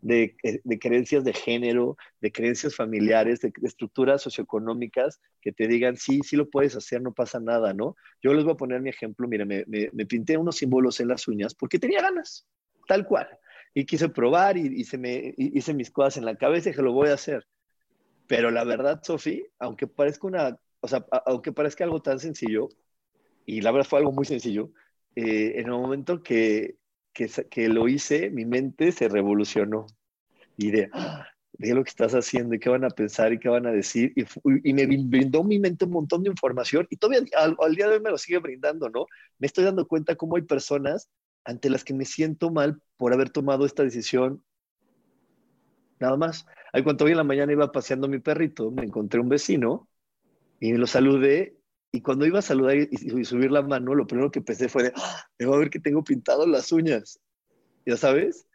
de, eh, creencias de género, de creencias familiares, de, estructuras socioeconómicas que te digan, sí, sí lo puedes hacer, no pasa nada, ¿no? Yo les voy a poner mi ejemplo, mire, me, pinté unos símbolos en las uñas porque tenía ganas, tal cual. Y quise probar y, se me, hice mis cosas en la cabeza y dije, lo voy a hacer. Pero la verdad, Sofi, aunque parezca una, o sea, aunque parezca algo tan sencillo, y la verdad fue algo muy sencillo, eh, en el momento que, que, lo hice, mi mente se revolucionó. Y de, ¡ah! lo que estás haciendo y qué van a pensar y qué van a decir. Y, me brindó mi mente un montón de información y todavía al, día de hoy me lo sigue brindando, ¿no? Me estoy dando cuenta cómo hay personas ante las que me siento mal por haber tomado esta decisión. Nada más. Ahí cuando hoy en la mañana iba paseando mi perrito, me encontré un vecino y lo saludé. Y cuando iba a saludar y, subir la mano, lo primero que pensé fue, ¡Ah! me va a ver que tengo pintado las uñas. ¿Ya sabes?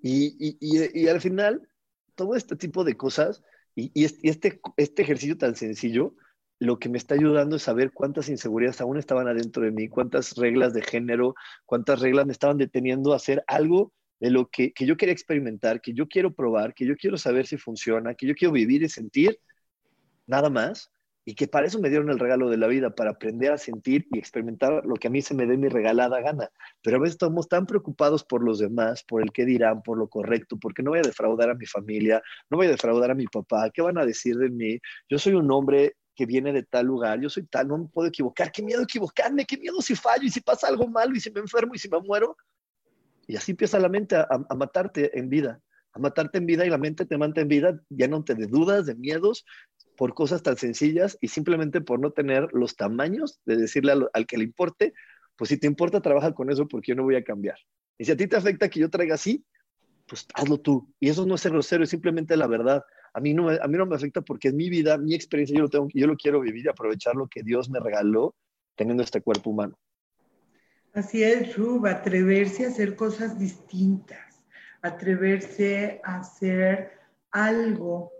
Y, y al final todo este tipo de cosas y, este, este ejercicio tan sencillo, lo que me está ayudando es saber cuántas inseguridades aún estaban adentro de mí, cuántas reglas de género, cuántas reglas me estaban deteniendo a hacer algo de lo que, que yo quería experimentar, que yo quiero probar, que yo quiero saber si funciona, que yo quiero vivir y sentir, nada más y que para eso me dieron el regalo de la vida, para aprender a sentir y experimentar lo que a mí se me dé mi regalada gana. Pero a veces estamos tan preocupados por los demás, por el qué dirán, por lo correcto, porque no voy a defraudar a mi familia, no voy a defraudar a mi papá, ¿qué van a decir de mí? Yo soy un hombre que viene de tal lugar, yo soy tal, no me puedo equivocar, qué miedo equivocarme, qué miedo si fallo y si pasa algo malo y si me enfermo y si me muero. Y así empieza la mente a, matarte en vida a matarte en vida y la mente te mata en vida, llenándote de dudas, de miedos por cosas tan sencillas y simplemente por no tener los tamaños de decirle al, que le importe, pues si te importa, trabaja con eso porque yo no voy a cambiar. Y si a ti te afecta que yo traiga así, pues hazlo tú. Y eso no es ser grosero, es simplemente la verdad. A mí no, a mí no me afecta porque es mi vida, mi experiencia, yo lo, tengo, yo lo quiero vivir y aprovechar lo que Dios me regaló teniendo este cuerpo humano. Así es, Rub, atreverse a hacer cosas distintas, atreverse a hacer algo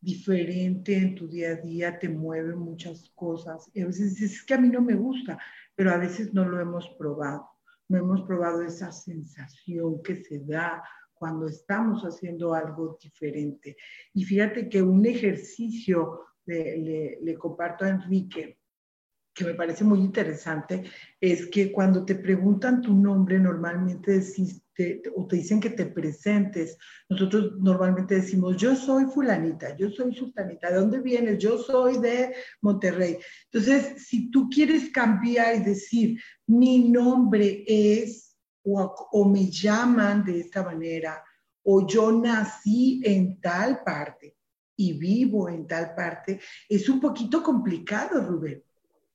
diferente en tu día a día, te mueve muchas cosas. Y a veces dices, es que a mí no me gusta, pero a veces no lo hemos probado. No hemos probado esa sensación que se da cuando estamos haciendo algo diferente. Y fíjate que un ejercicio, le, le comparto a Enrique, que me parece muy interesante, es que cuando te preguntan tu nombre, normalmente decís, o te dicen que te presentes. Nosotros normalmente decimos, yo soy fulanita, yo soy sultanita, ¿de dónde vienes? Yo soy de Monterrey. Entonces, si tú quieres cambiar y decir, mi nombre es, o, o me llaman de esta manera, o yo nací en tal parte y vivo en tal parte, es un poquito complicado, Rubén.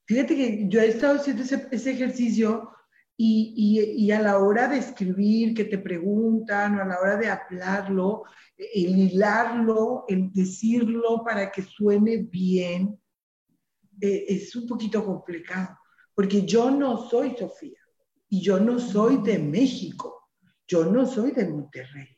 Fíjate que yo he estado haciendo ese, ese ejercicio y, a la hora de escribir, que te preguntan, o a la hora de hablarlo, el hilarlo, el decirlo para que suene bien, eh, es un poquito complicado, porque yo no soy Sofía y yo no soy de México, yo no soy de Monterrey.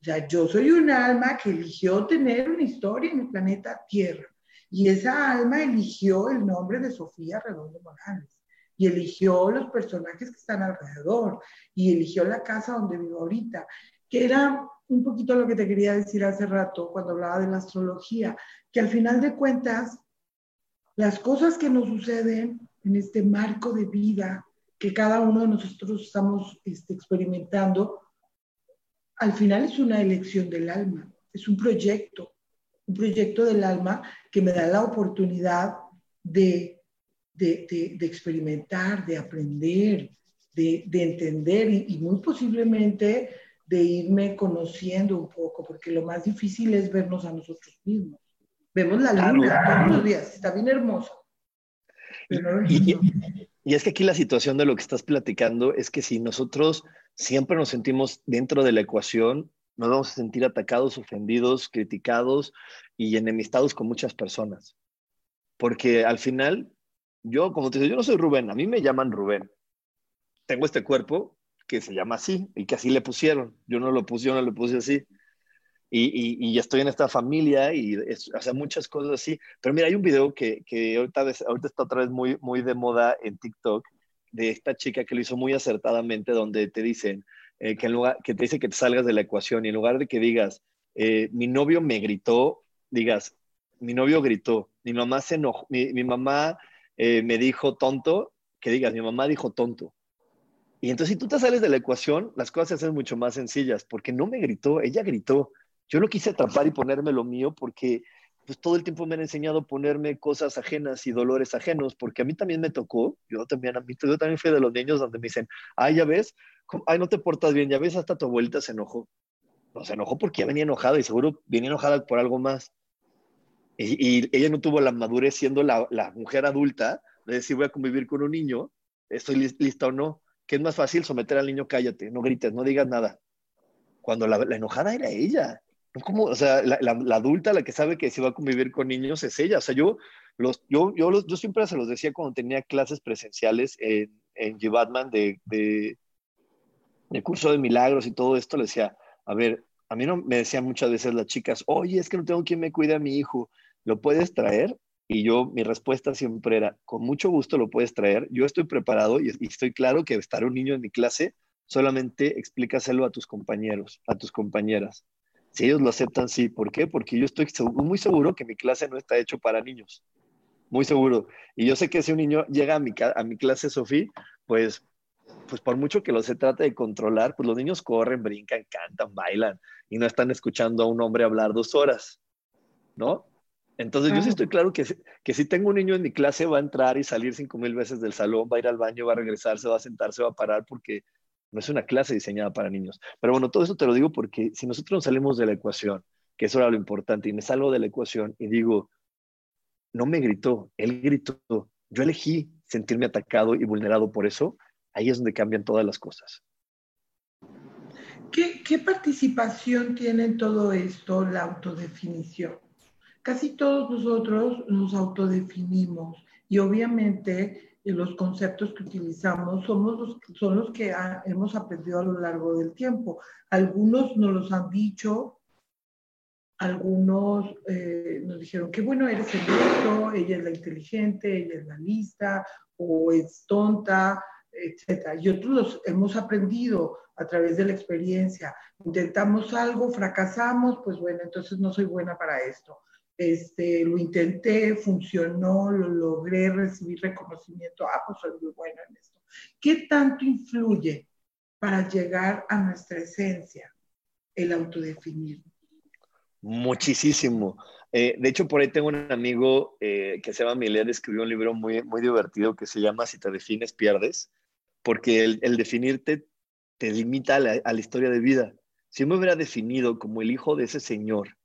O sea, yo soy un alma que eligió tener una historia en el planeta Tierra y esa alma eligió el nombre de Sofía Redondo Morales y eligió los personajes que están alrededor y eligió la casa donde vivo ahorita, que era un poquito lo que te quería decir hace rato cuando hablaba de la astrología, que al final de cuentas, las cosas que nos suceden en este marco de vida que cada uno de nosotros estamos este, experimentando, al final es una elección del alma, es un proyecto, un proyecto del alma que me da la oportunidad de de, experimentar, de aprender, de, entender y, muy posiblemente de irme conociendo un poco, porque lo más difícil es vernos a nosotros mismos. Vemos la luna todos los días, está bien hermoso. y, y, es que aquí la situación de lo que estás platicando es que si nosotros siempre nos sentimos dentro de la ecuación, nos vamos a sentir atacados, ofendidos, criticados y enemistados con muchas personas. Porque al final yo, como te digo, yo no soy Rubén, a mí me llaman Rubén. Tengo este cuerpo que se llama así y que así le pusieron. Yo no lo puse, yo no lo puse así. Y, y, estoy en esta familia y es, muchas cosas así. Pero mira, hay un video que, que ahorita, ahorita está otra vez muy, muy de moda en TikTok de esta chica que lo hizo muy acertadamente, donde te dicen eh, que, en lugar, que te dice que te salgas de la ecuación y en lugar de que digas, eh, mi novio me gritó, digas, mi novio gritó, mi mamá se enojó, mi, mi mamá eh, me dijo tonto, que digas, mi mamá dijo tonto. Y entonces si tú te sales de la ecuación, las cosas se hacen mucho más sencillas, porque no me gritó, ella gritó. Yo lo quise atrapar y ponerme lo mío porque pues todo el tiempo me han enseñado a ponerme cosas ajenas y dolores ajenos, porque a mí también me tocó, yo también, a mí, yo también fui de los niños donde me dicen, ay, ya ves, ay, no te portas bien, ya ves, hasta tu abuelita se enojó. pues, se enojó porque ya venía enojada y seguro venía enojada por algo más. Y, ella no tuvo la madurez siendo la, mujer adulta de decir voy a convivir con un niño, estoy lista o no. ¿Qué es más fácil someter al niño? Cállate, no grites, no digas nada. Cuando la, enojada era ella. Como, o sea, la, adulta, la que sabe que si va a convivir con niños es ella. O sea, yo, los, yo, yo, yo siempre se los decía cuando tenía clases presenciales en, en G-Batman de, de, de curso de milagros y todo esto, le decía, a ver, a mí no me decían muchas veces las chicas, oye, es que no tengo quien me cuide a mi hijo, ¿lo puedes traer? Y yo, mi respuesta siempre era, con mucho gusto lo puedes traer, yo estoy preparado y, estoy claro que estar un niño en mi clase, solamente explícaselo a tus compañeros, a tus compañeras. Si ellos lo aceptan, sí. ¿Por qué? Porque yo estoy muy seguro que mi clase no está hecho para niños. Muy seguro. Y yo sé que si un niño llega a mi, a mi clase, Sofía, pues pues por mucho que lo se trate de controlar, pues los niños corren, brincan, cantan, bailan y no están escuchando a un hombre hablar dos horas, ¿no? Entonces yo sí estoy claro que, que si tengo un niño en mi clase va a entrar y salir cinco mil veces del salón, va a ir al baño, va a regresarse, va a sentarse, va a parar porque no es una clase diseñada para niños. Pero bueno, todo eso te lo digo porque si nosotros nos salimos de la ecuación, que eso era lo importante, y me salgo de la ecuación y digo, no me gritó, él gritó, yo elegí sentirme atacado y vulnerado por eso, Ahí es donde cambian todas las cosas. ¿Qué, participación tiene en todo esto la autodefinición? Casi todos nosotros nos autodefinimos y obviamente eh, los conceptos que utilizamos somos los, son los que hemos aprendido a lo largo del tiempo. Algunos nos los han dicho, algunos eh, nos dijeron que bueno, eres el listo, ella es la inteligente, ella es la lista, o es tonta, etcétera. Y otros los hemos aprendido a través de la experiencia. Intentamos algo, fracasamos, pues bueno, entonces no soy buena para esto. Este, lo intenté, funcionó, lo logré, recibí reconocimiento, ah, pues soy muy buena en esto. ¿Qué tanto influye para llegar a nuestra esencia el autodefinir? Muchísimo. Eh, de hecho, por ahí tengo un amigo eh, que se llama Milet, escribió un libro muy, muy divertido que se llama Si te defines, pierdes porque el, definirte te limita a la, historia de vida. Si me hubiera definido como el hijo de ese señor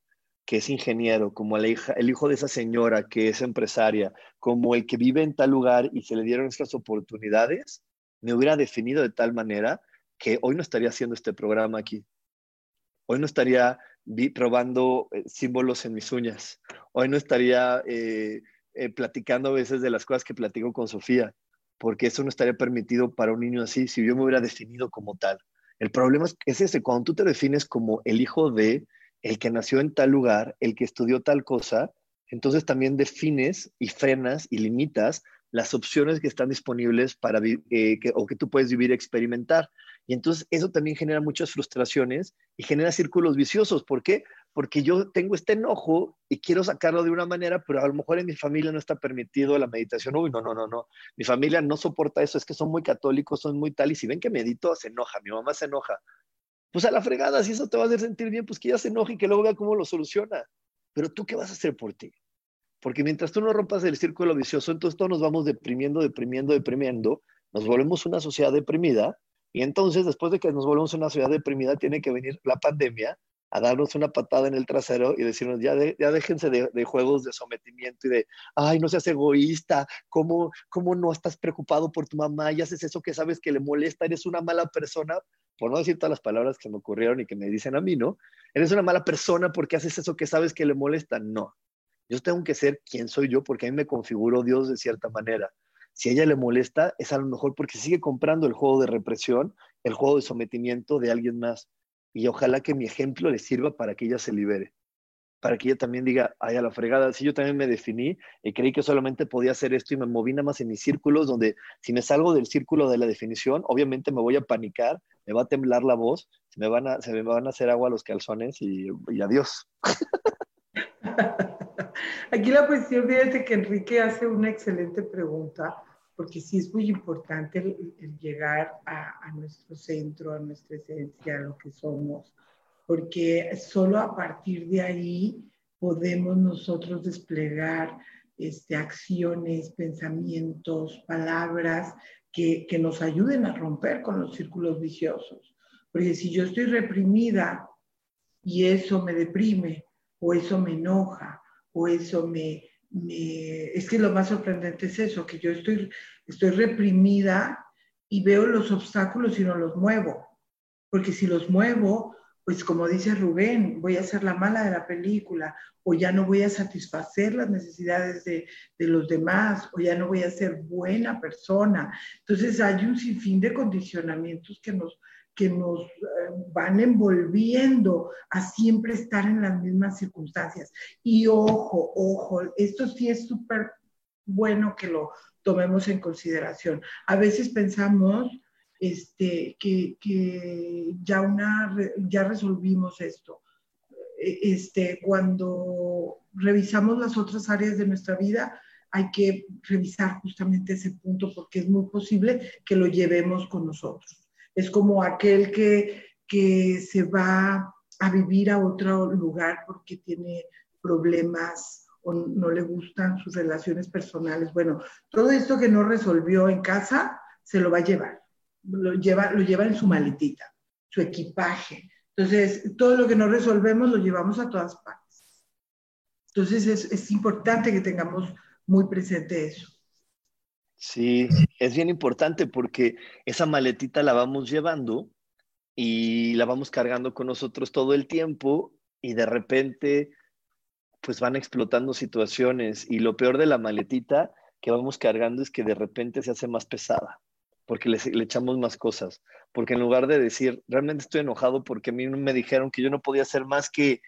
que es ingeniero, como el hijo de esa señora que es empresaria, como el que vive en tal lugar y se le dieron estas oportunidades, me hubiera definido de tal manera que hoy no estaría haciendo este programa aquí. Hoy no estaría probando eh, símbolos en mis uñas. Hoy no estaría eh, eh, platicando a veces de las cosas que platico con Sofía porque eso no estaría permitido para un niño así si yo me hubiera definido como tal. El problema es, es ese, cuando tú te defines como el hijo de, el que nació en tal lugar, el que estudió tal cosa, entonces también defines y frenas y limitas las opciones que están disponibles para eh, que, o que tú puedes vivir experimentar. Y entonces eso también genera muchas frustraciones y genera círculos viciosos. ¿Por qué? Porque yo tengo este enojo y quiero sacarlo de una manera, pero a lo mejor en mi familia no está permitido la meditación. Uy, no, no, no, no. Mi familia no soporta eso, es que son muy católicos, son muy tal, y si ven que medito, se enoja, mi mamá se enoja. Pues a la fregada, si eso te va a hacer sentir bien, pues que ella se enoje y que luego vea cómo lo soluciona. Pero tú, ¿qué vas a hacer por ti? Porque mientras tú no rompas el círculo vicioso, entonces todos nos vamos deprimiendo, deprimiendo, deprimiendo, nos volvemos una sociedad deprimida y entonces, después de que nos volvemos una ciudad deprimida, tiene que venir la pandemia a darnos una patada en el trasero y decirnos, ya, ya déjense de, juegos de sometimiento y de, ay, no seas egoísta, ¿cómo, ¿cómo no estás preocupado por tu mamá y haces eso que sabes que le molesta? Eres una mala persona, por no decir todas las palabras que me ocurrieron y que me dicen a mí, ¿no? Eres una mala persona porque haces eso que sabes que le molesta. No, yo tengo que ser quien soy yo porque a mí me configuró Dios de cierta manera. Si a ella le molesta, es a lo mejor porque sigue comprando el juego de represión, el juego de sometimiento de alguien más. Y ojalá que mi ejemplo le sirva para que ella se libere, para que ella también diga, ay, a la fregada, si yo también me definí y creí que solamente podía hacer esto y me moví nada más en mis círculos, donde si me salgo del círculo de la definición, obviamente me voy a panicar, me va a temblar la voz, se me van a, se me van a hacer agua los calzones y, y adiós. [LAUGHS] Aquí la cuestión, fíjate que Enrique hace una excelente pregunta, porque sí es muy importante el, llegar a, nuestro centro, a nuestra esencia, a lo que somos, porque solo a partir de ahí podemos nosotros desplegar este, acciones, pensamientos, palabras que, que nos ayuden a romper con los círculos viciosos. Porque si yo estoy reprimida y eso me deprime o eso me enoja o eso me, Es que lo más sorprendente es eso, que yo estoy, estoy reprimida y veo los obstáculos y no los muevo. Porque si los muevo, pues como dice Rubén, voy a ser la mala de la película, o ya no voy a satisfacer las necesidades de, de, los demás, o ya no voy a ser buena persona. Entonces hay un sinfín de condicionamientos que nos, que nos eh, van envolviendo a siempre estar en las mismas circunstancias. Y ojo, ojo, esto sí es súper bueno que lo tomemos en consideración. A veces pensamos este, que, que ya, una, ya resolvimos esto. E, este, cuando revisamos las otras áreas de nuestra vida, hay que revisar justamente ese punto porque es muy posible que lo llevemos con nosotros. Es como aquel que, que se va a vivir a otro lugar porque tiene problemas o no le gustan sus relaciones personales. Bueno, todo esto que no resolvió en casa se lo va a llevar. Lo lleva, lo lleva en su maletita, su equipaje. Entonces, todo lo que no resolvemos lo llevamos a todas partes. Entonces, es, es importante que tengamos muy presente eso. Sí, es bien importante porque esa maletita la vamos llevando y la vamos cargando con nosotros todo el tiempo y de repente pues van explotando situaciones y lo peor de la maletita que vamos cargando es que de repente se hace más pesada porque le, echamos más cosas, porque en lugar de decir, realmente estoy enojado porque a mí me dijeron que yo no podía hacer más que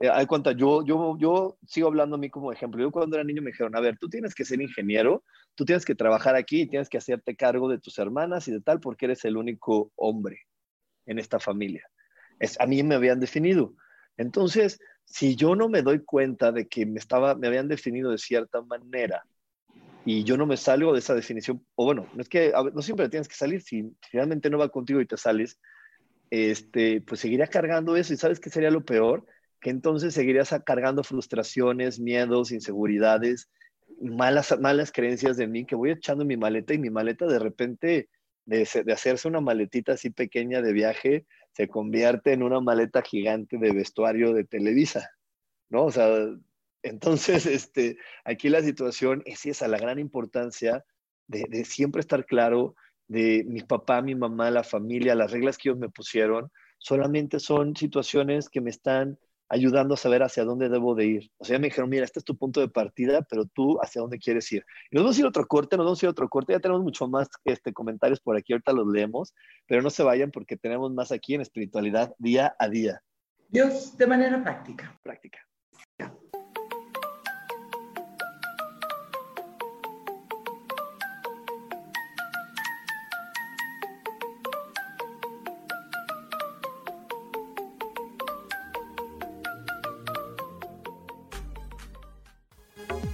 eh, hay cuenta, yo, yo, yo sigo hablando a mí como ejemplo. Yo cuando era niño me dijeron, a ver, tú tienes que ser ingeniero, tú tienes que trabajar aquí y tienes que hacerte cargo de tus hermanas y de tal porque eres el único hombre en esta familia. Es, a mí me habían definido. Entonces, si yo no me doy cuenta de que me, estaba, me habían definido de cierta manera y yo no me salgo de esa definición, o bueno, no es que no siempre tienes que salir, si, realmente no va contigo y te sales, este, pues seguiría cargando eso y sabes qué sería lo peor, que entonces seguirías cargando frustraciones, miedos, inseguridades, malas, malas creencias de mí, que voy echando mi maleta y mi maleta de repente, de, de hacerse una maletita así pequeña de viaje, se convierte en una maleta gigante de vestuario de Televisa, ¿no? O sea, entonces, este, aquí la situación es esa, la gran importancia de, de siempre estar claro de mi papá, mi mamá, la familia, las reglas que ellos me pusieron, solamente son situaciones que me están ayudando a saber hacia dónde debo de ir. O sea, me dijeron, mira, este es tu punto de partida, pero tú hacia dónde quieres ir. Y nos vamos a ir a otro corte, nos vamos a ir a otro corte. Ya tenemos mucho más este, comentarios por aquí, ahorita los leemos, pero no se vayan porque tenemos más aquí en espiritualidad día a día. Dios, de manera práctica. Práctica.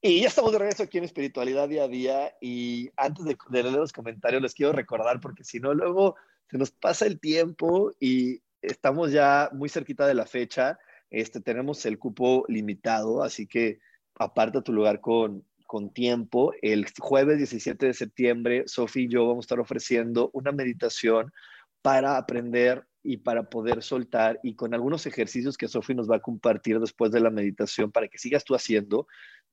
Y ya estamos de regreso aquí en Espiritualidad Día a Día. Y antes de, leer los comentarios, les quiero recordar, porque si no, luego se nos pasa el tiempo y estamos ya muy cerquita de la fecha. Este, tenemos el cupo limitado, así que aparta tu lugar con, con tiempo. El jueves 17 de septiembre, Sofía y yo vamos a estar ofreciendo una meditación para aprender y para poder soltar y con algunos ejercicios que Sofía nos va a compartir después de la meditación para que sigas tú haciendo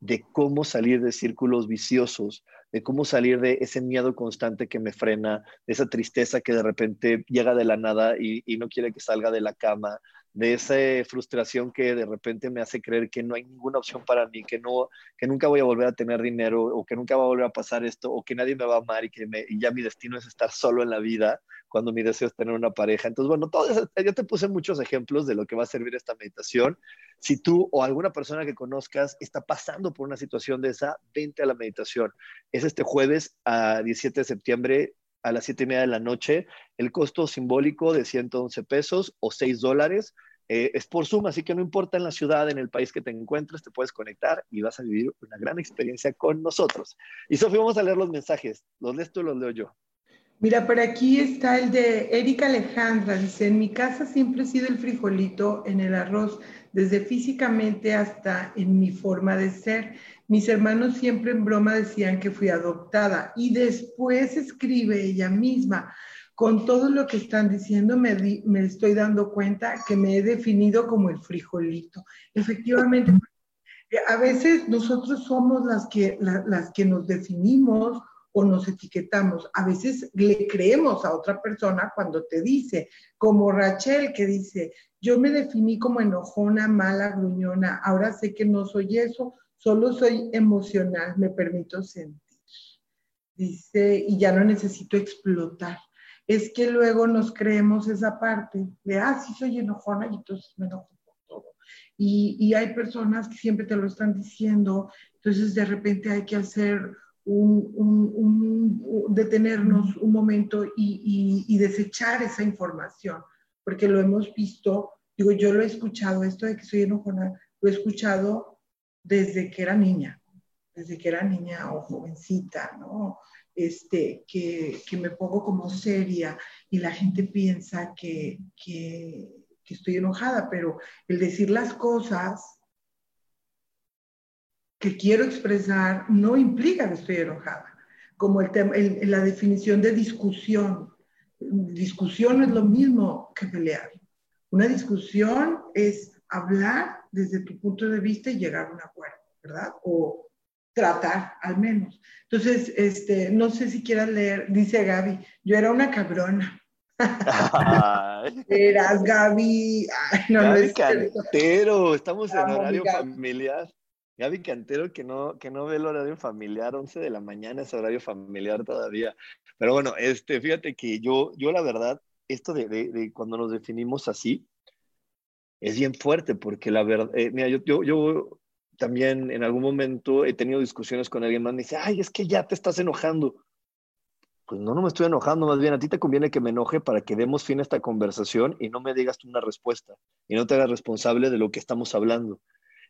de cómo salir de círculos viciosos, de cómo salir de ese miedo constante que me frena, de esa tristeza que de repente llega de la nada y, y no quiere que salga de la cama, de esa frustración que de repente me hace creer que no hay ninguna opción para mí, que, no, que nunca voy a volver a tener dinero o que nunca va a volver a pasar esto o que nadie me va a amar y que ya mi destino es estar solo en la vida cuando mi deseo es tener una pareja. Entonces, bueno, todo eso, yo te puse muchos ejemplos de lo que va a servir esta meditación. Si tú o alguna persona que conozcas está pasando por una situación de esa, vente a la meditación. Es este jueves a 17 de septiembre a las 7 y media de la noche. El costo simbólico de 111 pesos o 6 dólares. Eh, es por Zoom, así que no importa en la ciudad, en el país que te encuentres, te puedes conectar y vas a vivir una gran experiencia con nosotros. Y Sofía, vamos a leer los mensajes. ¿Los lees tú los leo yo? Mira, por aquí está el de Erika Alejandra. Dice, en mi casa siempre he sido el frijolito en el arroz, desde físicamente hasta en mi forma de ser. Mis hermanos siempre en broma decían que fui adoptada y después escribe ella misma. Con todo lo que están diciendo me, estoy dando cuenta que me he definido como el frijolito. Efectivamente, a veces nosotros somos las que, las que nos definimos o nos etiquetamos. A veces le creemos a otra persona cuando te dice, como Rachel que dice, yo me definí como enojona, mala, gruñona, ahora sé que no soy eso, Solo soy emocional, me permito sentir. Dice, y ya no necesito explotar. Es que luego nos creemos esa parte de, ah, sí soy enojona y entonces me enojo por todo. Y, y hay personas que siempre te lo están diciendo, entonces de repente hay que hacer un, un, detenernos un momento y, y, y, desechar esa información, porque lo hemos visto, digo, yo lo he escuchado, esto de que soy enojona, lo he escuchado desde que era niña, desde que era niña o jovencita, ¿no? Este, que, que me pongo como seria y la gente piensa que, que, estoy enojada, pero el decir las cosas que quiero expresar no implica que estoy enojada, como el, el, la definición de discusión. Discusión es lo mismo que pelear. Una discusión es hablar desde tu punto de vista y llegar a un acuerdo, ¿verdad? O tratar al menos. Entonces, este, no sé si quieras leer, dice Gaby, yo era una cabrona. [LAUGHS] Eras Gaby. no, Gaby Cantero, estamos en horario familiar. Gaby Cantero que no, que no ve el horario familiar, 11 de la mañana es horario familiar todavía. Pero bueno, este, fíjate que yo, yo la verdad, esto de, de cuando nos definimos así, es bien fuerte porque la verdad, eh, mira, yo, yo, yo, también en algún momento he tenido discusiones con alguien más, me dice, ay, es que ya te estás enojando. Pues no, no me estoy enojando, más bien a ti te conviene que me enoje para que demos fin a esta conversación y no me digas tú una respuesta y no te hagas responsable de lo que estamos hablando.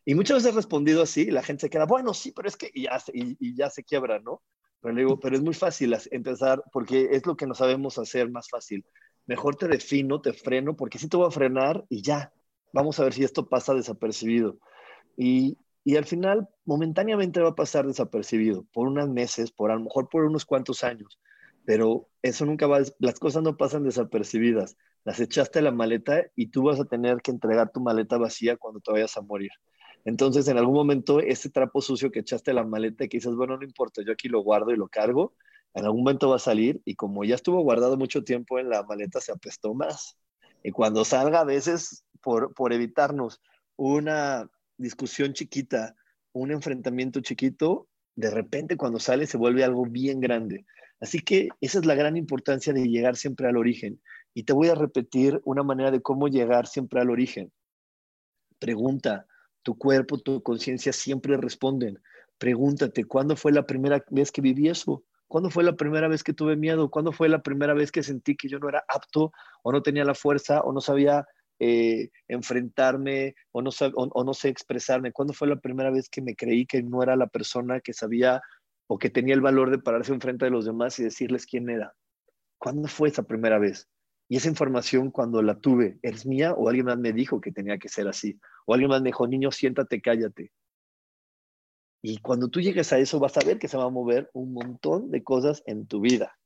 Y muchas veces he respondido así y la gente se queda, bueno, sí, pero es que ya, y, y ya se quiebra, ¿no? Pero le digo, pero es muy fácil empezar porque es lo que no sabemos hacer más fácil. Mejor te defino, te freno, porque sí te voy a frenar y ya, vamos a ver si esto pasa desapercibido. Y, y al final, momentáneamente va a pasar desapercibido, por unos meses, por a lo mejor por unos cuantos años, pero eso nunca va, las cosas no pasan desapercibidas. Las echaste a la maleta y tú vas a tener que entregar tu maleta vacía cuando te vayas a morir. Entonces, en algún momento, ese trapo sucio que echaste a la maleta y que dices, bueno, no importa, yo aquí lo guardo y lo cargo, en algún momento va a salir y como ya estuvo guardado mucho tiempo en la maleta, se apestó más. Y cuando salga, a veces por, evitarnos una discusión chiquita, un enfrentamiento chiquito, de repente cuando sale se vuelve algo bien grande. Así que esa es la gran importancia de llegar siempre al origen. Y te voy a repetir una manera de cómo llegar siempre al origen. Pregunta, tu cuerpo, tu conciencia siempre responden. Pregúntate, ¿cuándo fue la primera vez que viví eso? ¿Cuándo fue la primera vez que tuve miedo? ¿Cuándo fue la primera vez que sentí que yo no era apto o no tenía la fuerza o no sabía eh, enfrentarme o no, o no sé expresarme? ¿Cuándo fue la primera vez que me creí que no era la persona que sabía o que tenía el valor de pararse enfrente de los demás y decirles quién era? ¿Cuándo fue esa primera vez? Y esa información cuando la tuve, ¿es mía o alguien más me dijo que tenía que ser así? O alguien más me dijo, niño, siéntate, cállate. Y cuando tú llegues a eso, vas a ver que se va a mover un montón de cosas en tu vida.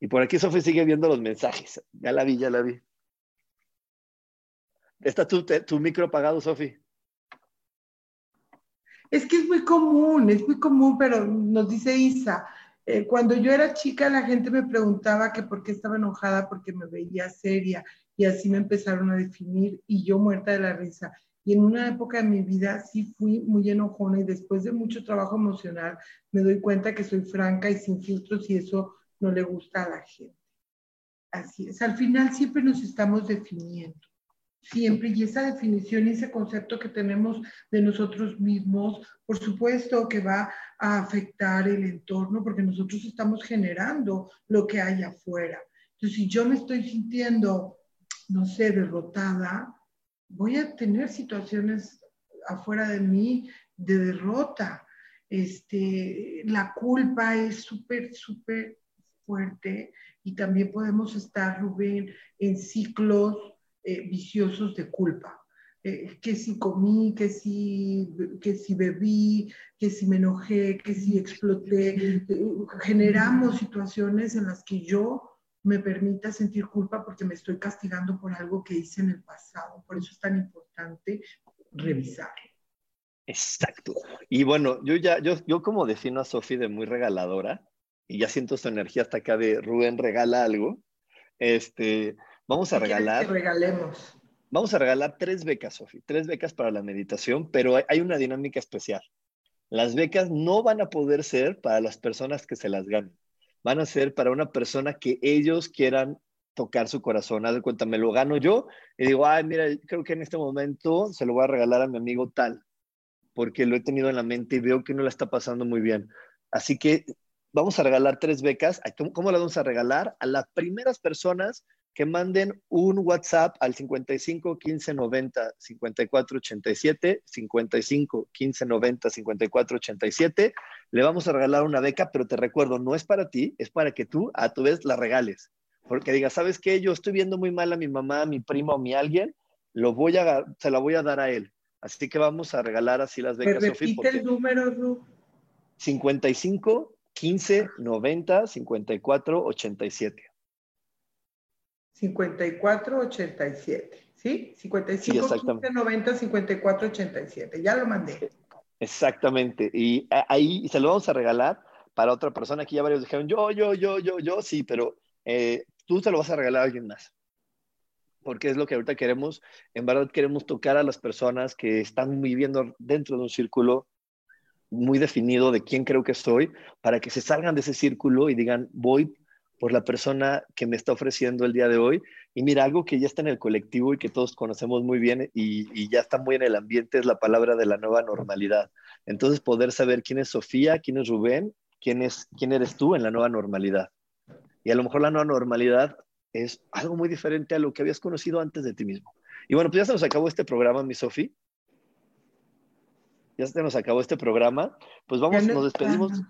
Y por aquí Sofi sigue viendo los mensajes. Ya la vi, ya la vi. ¿Está tu, micro apagado, Sofi? Es que es muy común, es muy común, pero nos dice Isa, eh, cuando yo era chica la gente me preguntaba que por qué estaba enojada porque me veía seria y así me empezaron a definir y yo muerta de la risa. Y en una época de mi vida sí fui muy enojona y después de mucho trabajo emocional me doy cuenta que soy franca y sin filtros y eso no le gusta a la gente. Así es, al final siempre nos estamos definiendo siempre y esa definición y ese concepto que tenemos de nosotros mismos, por supuesto que va a afectar el entorno porque nosotros estamos generando lo que hay afuera. Entonces, si yo me estoy sintiendo, no sé, derrotada, voy a tener situaciones afuera de mí de derrota. Este, la culpa es súper, súper fuerte y también podemos estar, Rubén, en ciclos eh, viciosos de culpa. Eh, que si comí, que si, que si bebí, que si me enojé, que si exploté. Eh, generamos situaciones en las que yo me permita sentir culpa porque me estoy castigando por algo que hice en el pasado. Por eso es tan importante revisar. Exacto. Y bueno, yo ya, yo, yo como defino a Sofi de muy regaladora, y ya siento su energía hasta acá de Rubén regala algo, este, Vamos a regalar. regalemos? Vamos a regalar tres becas, Sofi, tres becas para la meditación, pero hay una dinámica especial. Las becas no van a poder ser para las personas que se las ganen. Van a ser para una persona que ellos quieran tocar su corazón. Haz de cuenta, me lo gano yo y digo, ay, mira, creo que en este momento se lo voy a regalar a mi amigo tal, porque lo he tenido en la mente y veo que no la está pasando muy bien. Así que vamos a regalar tres becas. ¿Cómo las vamos a regalar? A las primeras personas que manden un WhatsApp al 55 15 90 54 87, 55 15 90 54 87. Le vamos a regalar una beca, pero te recuerdo, no es para ti, es para que tú a tu vez la regales. Porque digas, ¿sabes qué? Yo estoy viendo muy mal a mi mamá, a mi primo o a mi alguien, lo voy a, se la voy a dar a él. Así que vamos a regalar así las becas, Repite el número, Ru. 55 15 90 54 87. 5487, ¿sí? 55 sí, 90 54 87. Ya lo mandé. Exactamente. Y ahí se lo vamos a regalar para otra persona. Aquí ya varios dijeron, yo, yo, yo, yo, yo, sí, pero eh, tú te lo vas a regalar a alguien más. Porque es lo que ahorita queremos. En verdad queremos tocar a las personas que están viviendo dentro de un círculo muy definido de quién creo que soy, para que se salgan de ese círculo y digan, voy por la persona que me está ofreciendo el día de hoy. Y mira, algo que ya está en el colectivo y que todos conocemos muy bien y, ya está muy en el ambiente es la palabra de la nueva normalidad. Entonces, poder saber quién es Sofía, quién es Rubén, quién, es, quién eres tú en la nueva normalidad. Y a lo mejor la nueva normalidad es algo muy diferente a lo que habías conocido antes de ti mismo. Y bueno, pues ya se nos acabó este programa, mi Sofía. Ya se nos acabó este programa. Pues vamos, nos despedimos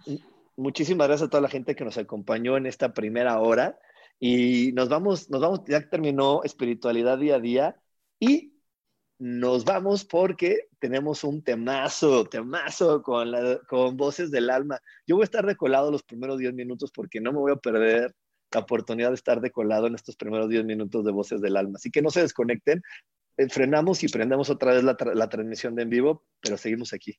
muchísimas gracias a toda la gente que nos acompañó en esta primera hora. Y nos vamos, nos vamos, ya terminó espiritualidad día a día y nos vamos porque tenemos un temazo, temazo con, con voces del alma. Yo voy a estar decolado los primeros 10 minutos porque no me voy a perder la oportunidad de estar decolado en estos primeros 10 minutos de voces del alma. Así que no se desconecten, eh, frenamos y prendemos otra vez la, la transmisión de en vivo, pero seguimos aquí.